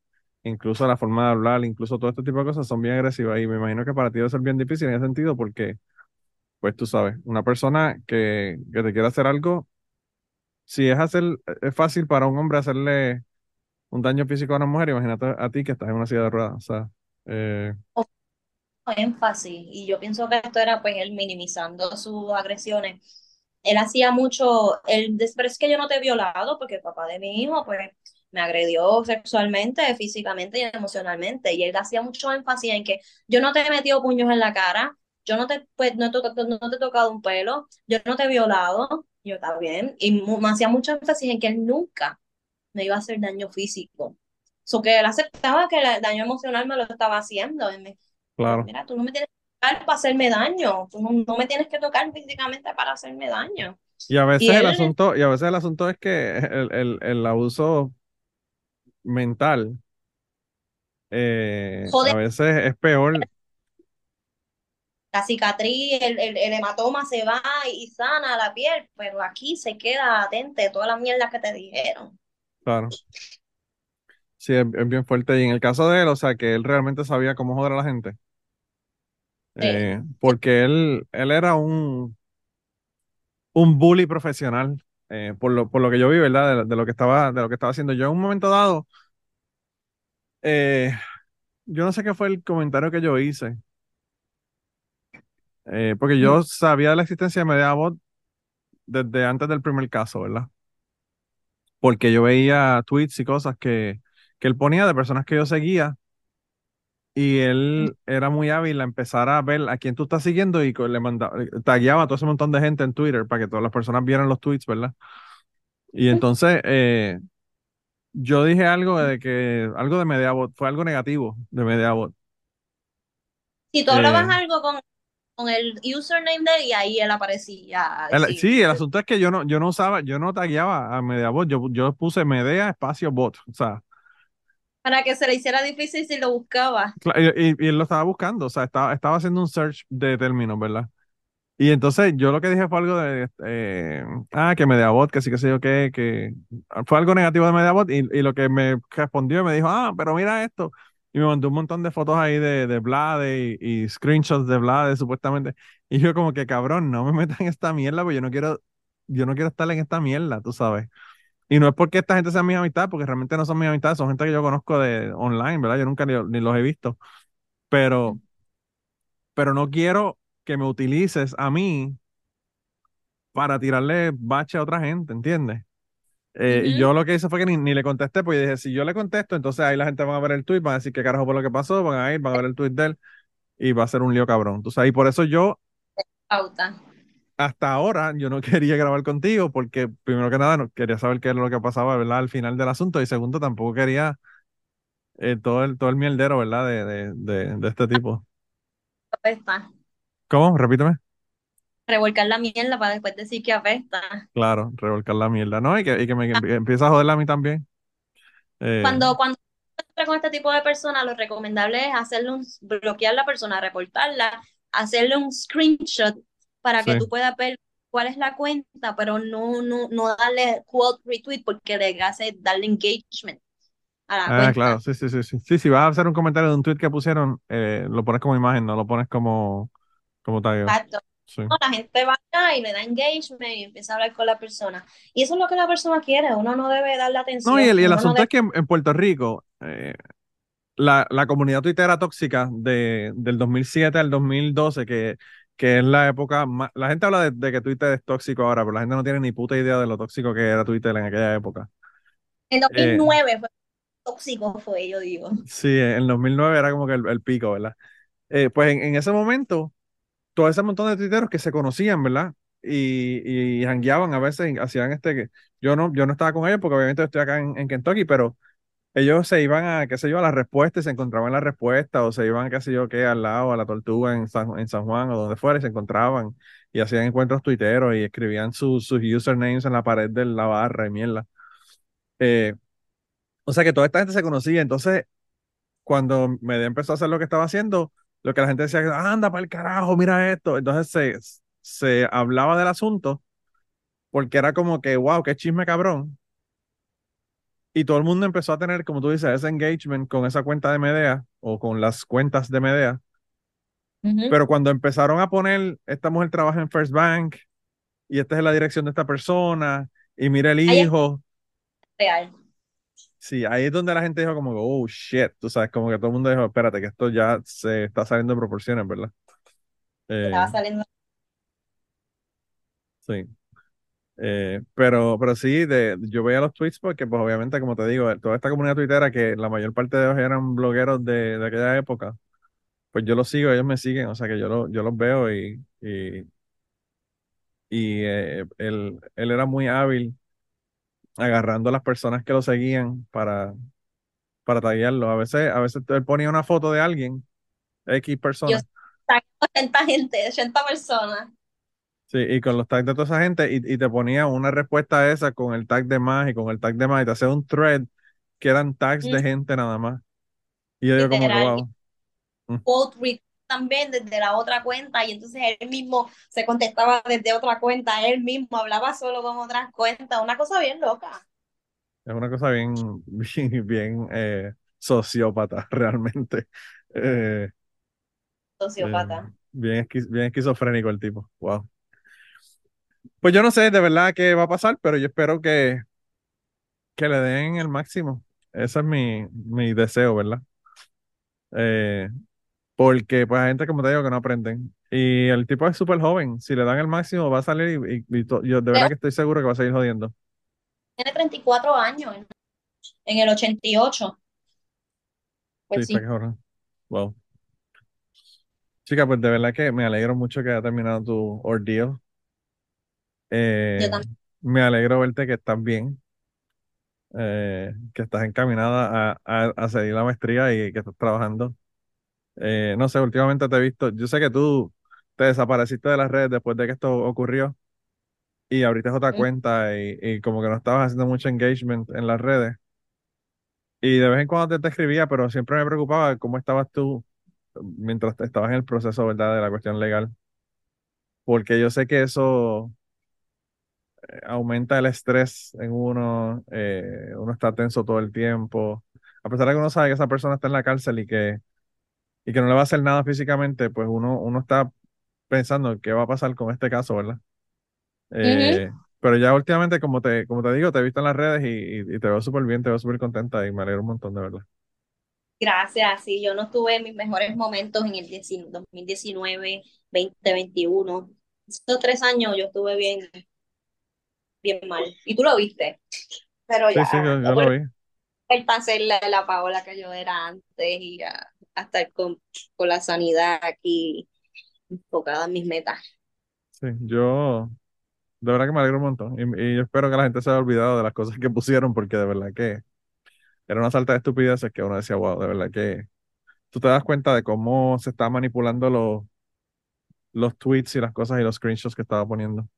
incluso la forma de hablar, incluso todo este tipo de cosas son bien agresivas y me imagino que para ti debe ser bien difícil en ese sentido porque, pues tú sabes, una persona que, que te quiere hacer algo, si es hacer, es fácil para un hombre hacerle un daño físico a una mujer, imagínate a ti que estás en una silla de ruedas, o sea, eh, énfasis y yo pienso que esto era pues él minimizando sus agresiones. Él hacía mucho, el pero es que yo no te he violado porque el papá de mi hijo pues me agredió sexualmente, físicamente y emocionalmente y él hacía mucho énfasis en que yo no te he metido puños en la cara, yo no te pues no, no te he tocado un pelo, yo no te he violado, yo está bien y me hacía mucho énfasis en que él nunca me iba a hacer daño físico. So que él aceptaba que el daño emocional me lo estaba haciendo. Y me, claro. mira, tú no me tienes que tocar para hacerme daño, tú no, no me tienes que tocar físicamente para hacerme daño. Y a veces Y el asunto, y a veces el asunto es que el, el- el abuso mental eh, a veces es peor, la cicatriz, el, el, el hematoma se va y sana la piel, pero aquí se queda atente toda la mierda que te dijeron. claro. Sí, es, es bien fuerte. Y en el caso de él, o sea, que él realmente sabía cómo joder a la gente. Sí. Eh, porque él, él era un, un bully profesional, eh, por lo, por lo que yo vi, ¿verdad? De, de lo que estaba, de lo que estaba haciendo. Yo en un momento dado, eh, yo no sé qué fue el comentario que yo hice. Eh, porque yo sabía de la existencia de Mediabot desde antes del primer caso, ¿verdad? Porque yo veía tweets y cosas que, que él ponía de personas que yo seguía y él era muy hábil a empezar a ver a quién tú estás siguiendo y le mandaba, tagueaba a todo ese montón de gente en Twitter para que todas las personas vieran los tweets, ¿verdad? Y entonces eh, yo dije algo de que, algo de Mediabot, fue algo negativo de Mediabot. Si tú hablabas Eh, algo con, con el username de él y ahí él aparecía el- sí, el asunto es que yo no, yo no usaba, yo no tagueaba a Mediabot, yo, yo puse Medea espacio bot, o sea, para que se le hiciera difícil si lo buscaba. Y, y- y él lo estaba buscando, o sea, estaba, estaba haciendo un search de términos, ¿verdad? Y entonces yo lo que dije fue algo de, eh, ah, que Mediabot, que sí que sé yo qué, que fue algo negativo de Mediabot y, y lo que me respondió me dijo, ah, pero mira esto. Y me mandó un montón de fotos ahí de, de Vlade y, y screenshots de Vlade, supuestamente. Y yo como que, cabrón, no me metas en esta mierda, porque yo no quiero, yo no quiero estar en esta mierda, tú sabes. Y no es porque esta gente sea mi amistad, porque realmente no son mis amistades, son gente que yo conozco de online, ¿verdad? Yo nunca ni, ni los he visto. Pero, pero no quiero que me utilices a mí para tirarle bache a otra gente, ¿entiendes? Eh, Y yo lo que hice fue que ni, ni le contesté, pues dije, si yo le contesto, entonces ahí la gente va a ver el tweet, van a decir qué carajo fue lo que pasó, van a ir, van a ver el tweet de él y va a ser un lío cabrón. Sabes, y por eso yo, Pauta. Hasta ahora, yo no [laughs] quería grabar contigo, porque primero que nada, no quería saber qué era lo que pasaba, ¿verdad? Al final del asunto, y segundo, tampoco quería eh, todo el, todo el mierdero, ¿verdad? De, de, de, de este tipo. Apesta. ¿Cómo? Repíteme. Revolcar la mierda para después decir que apesta. Claro, revolcar la mierda, ¿no? Y que, y que me que empieza a joderla a mí también. Eh, Cuando, cuando con este tipo de personas, lo recomendable es hacerle un, bloquear a la persona, reportarla, hacerle un screenshot para que Sí. tú puedas ver cuál es la cuenta, pero no, no, no darle quote retweet porque le hace darle engagement a la Ah, cuenta. claro, sí, sí, sí, sí. Sí, si vas a hacer un comentario de un tweet que pusieron, eh, lo pones como imagen, no lo pones como, como tag. Exacto. Sí. No, la gente va y le da engagement y empieza a hablar con la persona. Y eso es lo que la persona quiere. Uno no debe darle atención. No, y el, y el no asunto debe- es que en, en Puerto Rico, eh, la, la comunidad tuitera tóxica de, del 2007 al 2012, que, que es la época más... La gente habla de, de que Twitter es tóxico ahora, pero la gente no tiene ni puta idea de lo tóxico que era Twitter en aquella época. En 2009 fue tóxico, fue, yo digo. Sí, en el 2009 era como que el, el pico, ¿verdad? Eh, pues en, en ese momento, todo ese montón de tuiteros que se conocían, ¿verdad? Y, y jangueaban a veces, hacían este que yo no, yo no estaba con ellos porque obviamente estoy acá en, en Kentucky, pero ellos se iban a, qué sé yo, a las respuestas y se encontraban en la respuesta, o se iban, qué sé yo, qué, al lado, a la tortuga en San, en San Juan o donde fuera, y se encontraban y hacían encuentros tuiteros y escribían sus sus usernames en la pared de la barra y mierda. Eh, o sea que toda esta gente se conocía, entonces cuando Medea empezó a hacer lo que estaba haciendo, lo que la gente decía, anda para el carajo, mira esto. Entonces se, se hablaba del asunto porque era como que, wow, qué chisme cabrón. Y todo el mundo empezó a tener, como tú dices, ese engagement con esa cuenta de Medea o con las cuentas de Medea. Ujú. Pero cuando empezaron a poner, esta mujer trabaja en First Bank y esta es la dirección de esta persona y mira el hijo. Real. Sí, ahí es donde la gente dijo como, oh, shit, tú sabes, como que todo el mundo dijo, espérate, que esto ya se está saliendo de proporciones, ¿verdad? Eh, Estaba saliendo. sí. Eh, pero, pero sí, de, yo veía los tweets porque, pues obviamente, como te digo, toda esta comunidad tuitera, que la mayor parte de ellos eran blogueros de, de aquella época, pues yo los sigo, ellos me siguen, o sea que yo, lo- yo los veo y, y, y eh, él, él era muy hábil agarrando a las personas que lo seguían para, para taguearlo. A veces, a veces él ponía una foto de alguien, X persona. Yo- 80 gente, 80 personas. Sí, y con los tags de toda esa gente, y, y te ponía una respuesta a esa con el tag de más y con el tag de más, y te hacía un thread que eran tags de Mm. gente nada más. Y yo digo como que wow. retweet también desde la otra cuenta y entonces él mismo se contestaba desde otra cuenta, él mismo hablaba solo con otras cuentas, una cosa bien loca. Es una cosa bien, [laughs] bien, bien eh, sociópata, [laughs] realmente. Eh, Sociópata. eh, bien, esqui- bien esquizofrénico el tipo. Wow. Pues yo no sé de verdad qué va a pasar, pero yo espero que, que le den el máximo. Ese es mi, mi deseo, ¿verdad? Eh, porque pues hay gente, como te digo, que no aprenden. Y el tipo es súper joven. Si le dan el máximo, va a salir y, y- y to- yo de verdad que estoy seguro que va a seguir jodiendo. Tiene 34 años en- en el 88. Pues Sí, sí. Wow. Chica, pues de verdad que me alegro mucho que haya terminado tu ordeal. Eh, Yo también. me alegro verte que estás bien, eh, que estás encaminada a, a, a seguir la maestría y que estás trabajando. Eh, no sé, últimamente te he visto, yo sé que tú te desapareciste de las redes después de que esto ocurrió y abriste otra cuenta y, y como que no estabas haciendo mucho engagement en las redes. Y de vez en cuando te, te escribía, pero siempre me preocupaba cómo estabas tú mientras estabas en el proceso, ¿verdad? De la cuestión legal. Porque yo sé que eso aumenta el estrés en uno, eh, uno está tenso todo el tiempo. A pesar de que uno sabe que esa persona está en la cárcel y que, y que no le va a hacer nada físicamente, pues uno, uno está pensando qué va a pasar con este caso, ¿verdad? Eh, pero ya últimamente, como te, como te digo, te he visto en las redes y, y- y te veo súper bien, te veo súper contenta y me alegro un montón, de verdad. Gracias, sí, yo no estuve en mis mejores momentos en el 19 2019, 2021. Estos tres años yo estuve bien, bien mal. Y tú lo viste. Pero Sí, ya, sí, yo, lo vi. a ser la, la Paola que yo era antes y a, a estar con, con la sanidad aquí enfocada en mis metas. Sí, yo de verdad que me alegro un montón. Y, y yo espero que la gente se haya olvidado de las cosas que pusieron, porque de verdad que era una salta de estupideces que uno decía, wow, de verdad que tú te das cuenta de cómo se está manipulando los, los tweets y las cosas y los screenshots que estaba poniendo.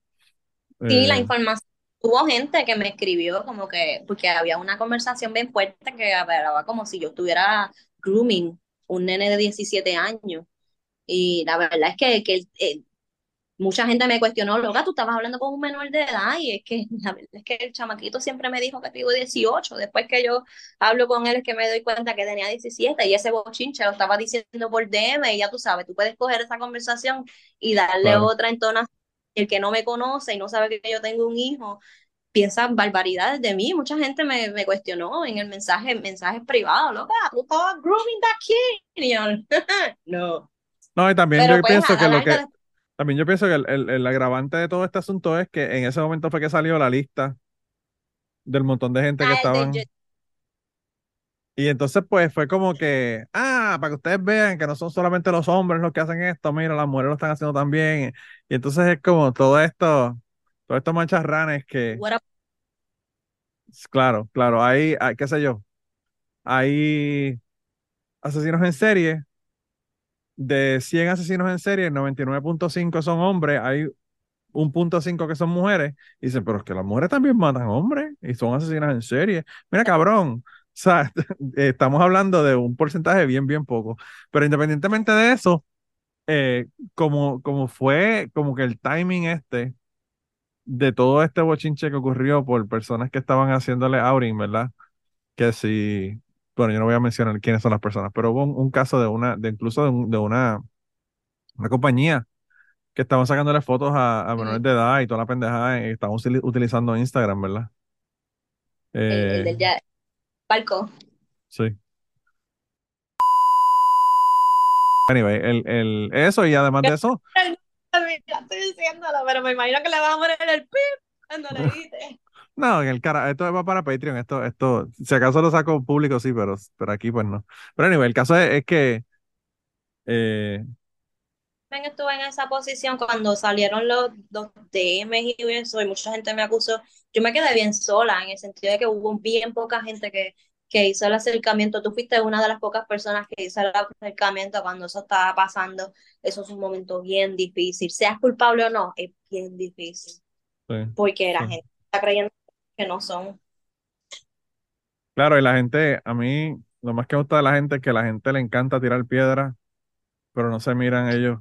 Sí, la Eh, información. Hubo gente que me escribió como que, porque había una conversación bien fuerte que hablaba como si yo estuviera grooming un nene de 17 años. Y la verdad es que, que eh, mucha gente me cuestionó, loca, tú estabas hablando con un menor de edad, y es que la verdad es que el chamaquito siempre me dijo que tengo 18, después que yo hablo con él es que me doy cuenta que tenía 17, y ese bochinche lo estaba diciendo por DM, y ya tú sabes, tú puedes coger esa conversación y darle Claro. otra entonación. El que no me conoce y no sabe que yo tengo un hijo, piensa barbaridades de mí. Mucha gente me, me cuestionó en el mensaje, en mensajes privados, loca, tú estabas grooming that kid. Y yo, [laughs] no. no, y también Pero yo pues, pienso que lo que, también yo pienso que el, el- el agravante de todo este asunto es que en ese momento fue que salió la lista del montón de gente que ah, estaban. Y entonces, pues fue como que, ah, para que ustedes vean que no son solamente los hombres los que hacen esto, mira, las mujeres lo están haciendo también. Y entonces es como todo esto, todo estos mancharranes que, claro, claro, hay, hay, qué sé yo, hay asesinos en serie, de 100 asesinos en serie, 99.5 son hombres, hay un punto cinco que son mujeres, y dicen, pero es que las mujeres también matan hombres y son asesinas en serie. Mira, cabrón, sea, [laughs] estamos hablando de un porcentaje bien, bien poco. Pero independientemente de eso, eh, como, como fue como que el timing este de todo este bochinche que ocurrió por personas que estaban haciéndole outing, ¿verdad? Que si, bueno, yo no voy a mencionar quiénes son las personas, pero hubo un, un caso de una, de incluso de, un- de una, una compañía que estaban sacándole fotos a, a menores de edad y toda la pendejada y estaban util- utilizando Instagram, ¿verdad? el, el Eh, del barco. sí. Anyway, el, el, eso y además de eso, [laughs] Ya estoy diciéndolo, pero me imagino que le vas a poner el pip cuando le dices. [laughs] no, en el cara, esto va para Patreon, esto, esto, si acaso lo saco público, sí, pero, pero aquí pues no. Pero anyway, el caso es, es que, eh, También estuve en esa posición cuando salieron los, los DMs y eso, y mucha gente me acusó. Yo me quedé bien sola en el sentido de que hubo bien poca gente que, que hizo el acercamiento. Tú fuiste una de las pocas personas que hizo el acercamiento cuando eso estaba pasando. Eso es un momento bien difícil. Seas culpable o no, es bien difícil. sí, Porque la sí. gente está creyendo que no son. Claro, y la gente, a mí, lo más que me gusta de la gente es que a la gente le encanta tirar piedras, pero no se miran ellos.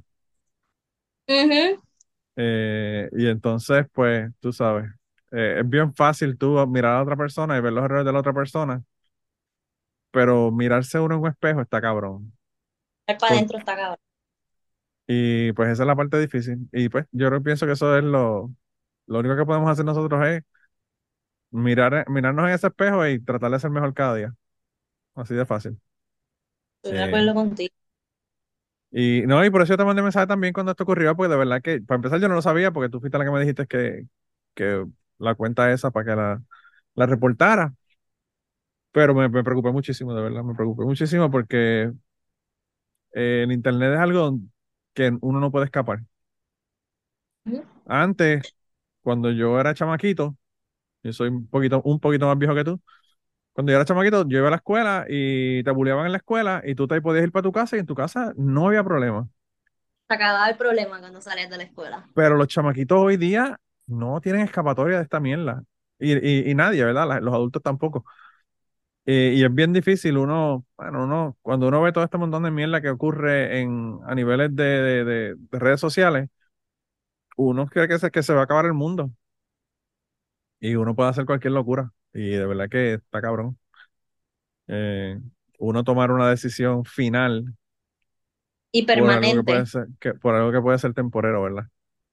Eh, y entonces, pues, tú sabes, eh, es bien fácil tú mirar a otra persona y ver los errores de la otra persona, pero mirarse uno en un espejo está cabrón. El para adentro está cabrón. Y pues esa es la parte difícil. Y pues yo creo- pienso que eso es lo, lo único que podemos hacer nosotros es mirar, mirarnos en ese espejo y tratar de ser mejor cada día. Así de fácil. Estoy de Eh, acuerdo contigo. Y no, y por eso yo te mandé mensaje también cuando esto ocurrió, porque de verdad que, para empezar, yo no lo sabía, porque tú fuiste la que me dijiste que, que la cuenta esa para que la, la reportara. Pero me, me preocupé muchísimo, de verdad, me preocupé muchísimo porque eh, el internet es algo que uno no puede escapar. Antes, cuando yo era chamaquito, yo soy un poquito, un poquito más viejo que tú. Cuando yo era chamaquito, yo iba a la escuela y te bulleaban en la escuela y tú te podías ir para tu casa y en tu casa no había problema. Se acababa el problema cuando salías de la escuela. Pero los chamaquitos hoy día no tienen escapatoria de esta mierda. Y, y, y nadie, ¿verdad? La- los adultos tampoco. Eh, y es bien difícil uno, bueno, uno, cuando uno ve todo este montón de mierda que ocurre en, a niveles de, de- de- de redes sociales, uno cree que se, que se va a acabar el mundo. Y uno puede hacer cualquier locura. Y de verdad que está cabrón. Eh, uno tomar una decisión final Y por algo que permanente. puede ser, que, por algo que puede ser temporero, ¿verdad?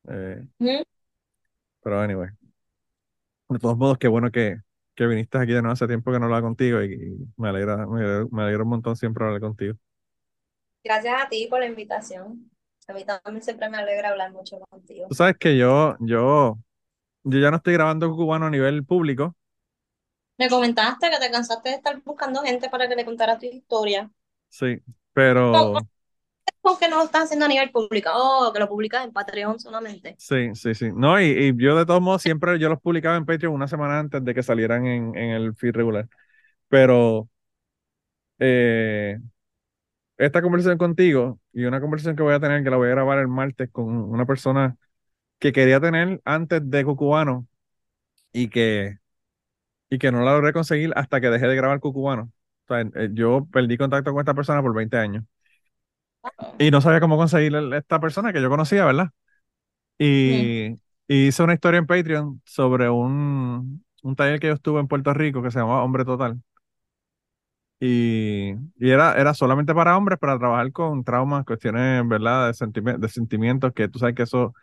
Eh, pero anyway. De todos modos, qué bueno que, que viniste aquí de nuevo hace tiempo que no hablaba contigo y, y me alegra, me alegra, me alegra un montón siempre hablar contigo. Gracias a ti por la invitación. A mí también siempre me alegra hablar mucho contigo. Tú sabes que yo, yo, yo ya no estoy grabando cubano a nivel público, Me comentaste que te cansaste de estar buscando gente para que le contara tu historia. sí, pero ¿Por qué no lo estás haciendo a nivel público? Oh, que lo publicas en Patreon solamente. sí, sí, sí. No, y, y yo de todos modos siempre yo los publicaba en Patreon una semana antes de que salieran en, en el feed regular. Pero eh, esta conversación contigo y una conversación que voy a tener, que la voy a grabar el martes con una persona que quería tener antes de Cucubano y que, y que no la logré conseguir hasta que dejé de grabar Cucubano. O sea, eh, yo perdí contacto con esta persona por 20 años y no sabía cómo conseguir esta persona que yo conocía, ¿verdad? Y, y hice una historia en Patreon sobre un, un taller que yo estuve en Puerto Rico que se llamaba Hombre Total. Y, y era, era solamente para hombres, para trabajar con traumas, cuestiones, ¿verdad? De, sentimi- de sentimientos, que tú sabes que eso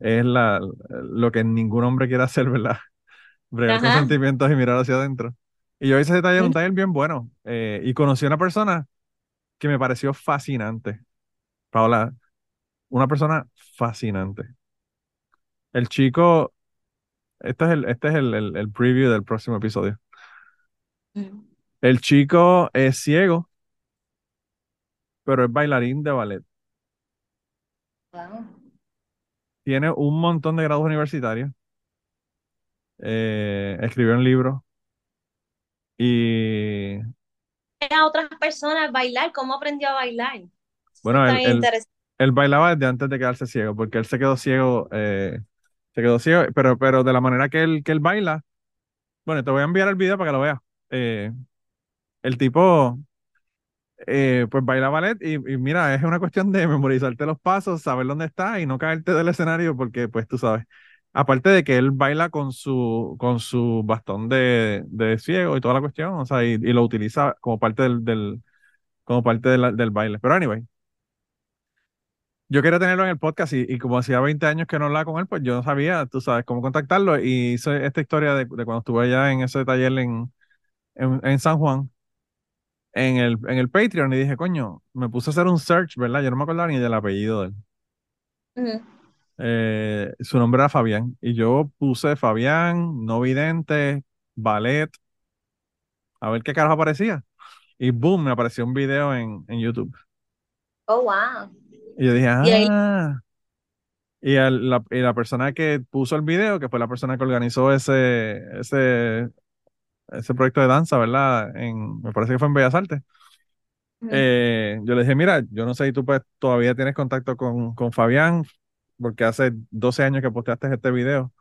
es la, lo que ningún hombre quiere hacer, ¿verdad? Bregar con sentimientos y mirar hacia adentro. Y yo hice ese taller, un taller bien bueno. eh, y conocí a una persona que me pareció fascinante. Paola, una persona fascinante. El chico, este es el, este es el, el, el preview del próximo episodio. Mm. El chico es ciego, pero es bailarín de ballet. Wow. Tiene un montón de grados universitarios. Eh, escribió un libro. Y A otras personas bailar, ¿cómo aprendió a bailar? Bueno, él- él- él bailaba desde antes de quedarse ciego, porque él se quedó ciego, eh, se quedó ciego, pero, pero de la manera que él, que él baila, bueno, te voy a enviar el video para que lo veas. Eh, el tipo, eh, pues baila ballet y, y mira, es una cuestión de memorizarte los pasos, saber dónde está y no caerte del escenario, porque pues tú sabes, aparte de que él baila con su, con su bastón de, de ciego y toda la cuestión, o sea, y, y lo utiliza como parte del, del, como parte del baile. Pero anyway. Yo quería tenerlo en el podcast y, y como hacía 20 años que no hablaba con él, pues yo no sabía, tú sabes, cómo contactarlo. Y hice esta historia de, de cuando estuve allá en ese taller en, en, San Juan, en el, en el Patreon, y dije, coño, me puse a hacer un search, ¿verdad? Yo no me acordaba ni del apellido de él. Eh, su nombre era Fabián. Y yo puse Fabián, no vidente, ballet, a ver qué carajo aparecía. Y boom, me apareció un video en, en YouTube. Oh, wow. Y yo dije, ah. Y, el- la, y la persona que puso el video, que fue la persona que organizó ese, ese, ese proyecto de danza, ¿verdad? En, me parece que fue en Bellas Artes. Eh, yo le dije, mira, yo no sé si tú pues, todavía tienes contacto con, con Fabián, porque hace 12 años que posteaste este video,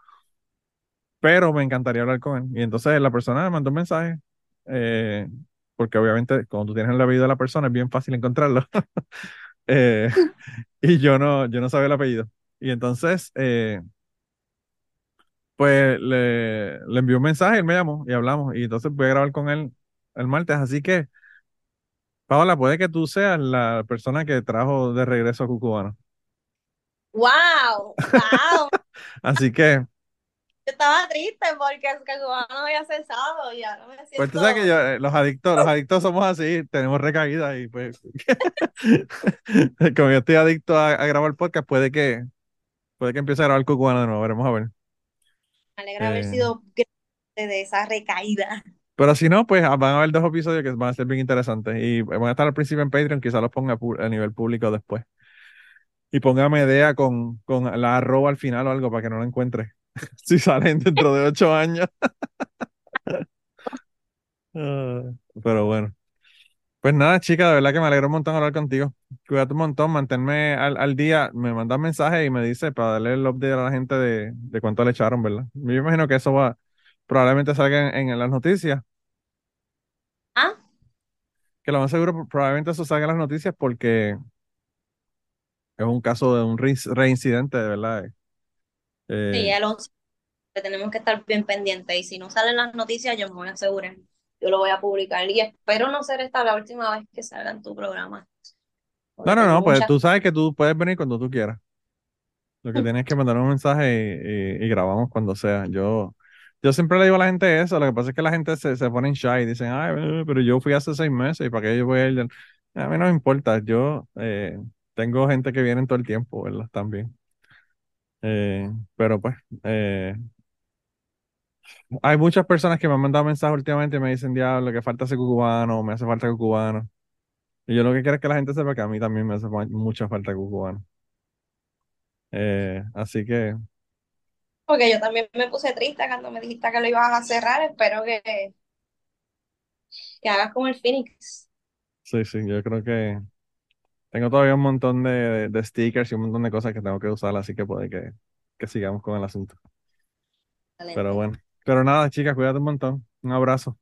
pero me encantaría hablar con él. Y entonces la persona me mandó un mensaje, eh, porque obviamente cuando tú tienes el apellido de la persona es bien fácil encontrarlo. [laughs] Eh, y yo no, yo no sabía el apellido. Y entonces, eh, pues le, le envió un mensaje, él me llamó y hablamos. Y entonces voy a grabar con él el martes. Así que, Paola, puede que tú seas la persona que trajo de regreso a Cucubano. ¡Wow! ¡Wow! [laughs] Así que, Yo estaba triste porque es que no había cesado y ahora me siento... pues tú sabes que yo, eh, los adictos, los adictos somos así, tenemos recaídas y pues, [laughs] como yo estoy adicto a, a grabar podcast, puede que, puede que empiece a grabar Cucubano de nuevo, veremos a ver. Me alegra haber Eh. sido de esa recaída. Pero si no, pues van a haber dos episodios que van a ser bien interesantes y van a estar al principio en Patreon, quizás los ponga a nivel público después. Y ponga Medea con, con la arroba al final o algo para que no la encuentre. [laughs] Si salen dentro de ocho años. [laughs] Ah, Pero bueno. Pues nada, chica, de verdad que me alegro un montón hablar contigo. Cuídate un montón, manténme al, al día. Me mandas mensaje y me dice para darle el update a la gente de, de cuánto le echaron, ¿verdad? Yo imagino que eso va, probablemente salga en, en las noticias. ¿Ah? Que lo más seguro, probablemente eso salga en las noticias porque es un caso de un rein- reincidente, de verdad. Eh, Sí, el 11 que tenemos que estar bien pendientes y si no salen las noticias yo me voy a asegurar. Yo lo voy a publicar y espero no ser esta la última vez que salga en tu programa. No, no, no, pues muchas- tú sabes que tú puedes venir cuando tú quieras. Lo que tienes es que mandar un mensaje y, y- y grabamos cuando sea. Yo, yo siempre le digo a la gente eso. Lo que pasa es que la gente se, se pone en shy y dicen, ay, eh, pero yo fui hace seis meses y para qué yo voy a ir. A mí no me importa. Yo eh, tengo gente que viene todo el tiempo, ¿verdad? También. Eh, pero pues, eh, hay muchas personas que me han mandado mensajes últimamente y me dicen, diablo, que falta ese cucubano, me hace falta cucubano. Y yo lo que quiero es que la gente sepa que a mí también me hace mucha falta cucubano. Eh, así que, Porque yo también me puse triste cuando me dijiste que lo ibas a cerrar. Espero que, que hagas como el Phoenix. sí, sí, yo creo que tengo todavía un montón de, de stickers y un montón de cosas que tengo que usar, así que puede que, que sigamos con el asunto. Pero bueno, pero nada, chicas, cuídate un montón. Un abrazo.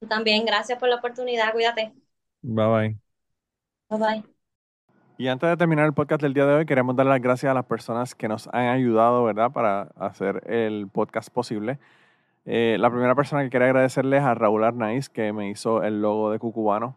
Tú También, gracias por la oportunidad. Cuídate. Bye bye. Bye bye. Y antes de terminar el podcast del día de hoy, queremos dar las gracias a las personas que nos han ayudado, ¿verdad?, para hacer el podcast posible. Eh, la primera persona que quería agradecerles a Raúl Arnaiz, que me hizo el logo de Cucubano.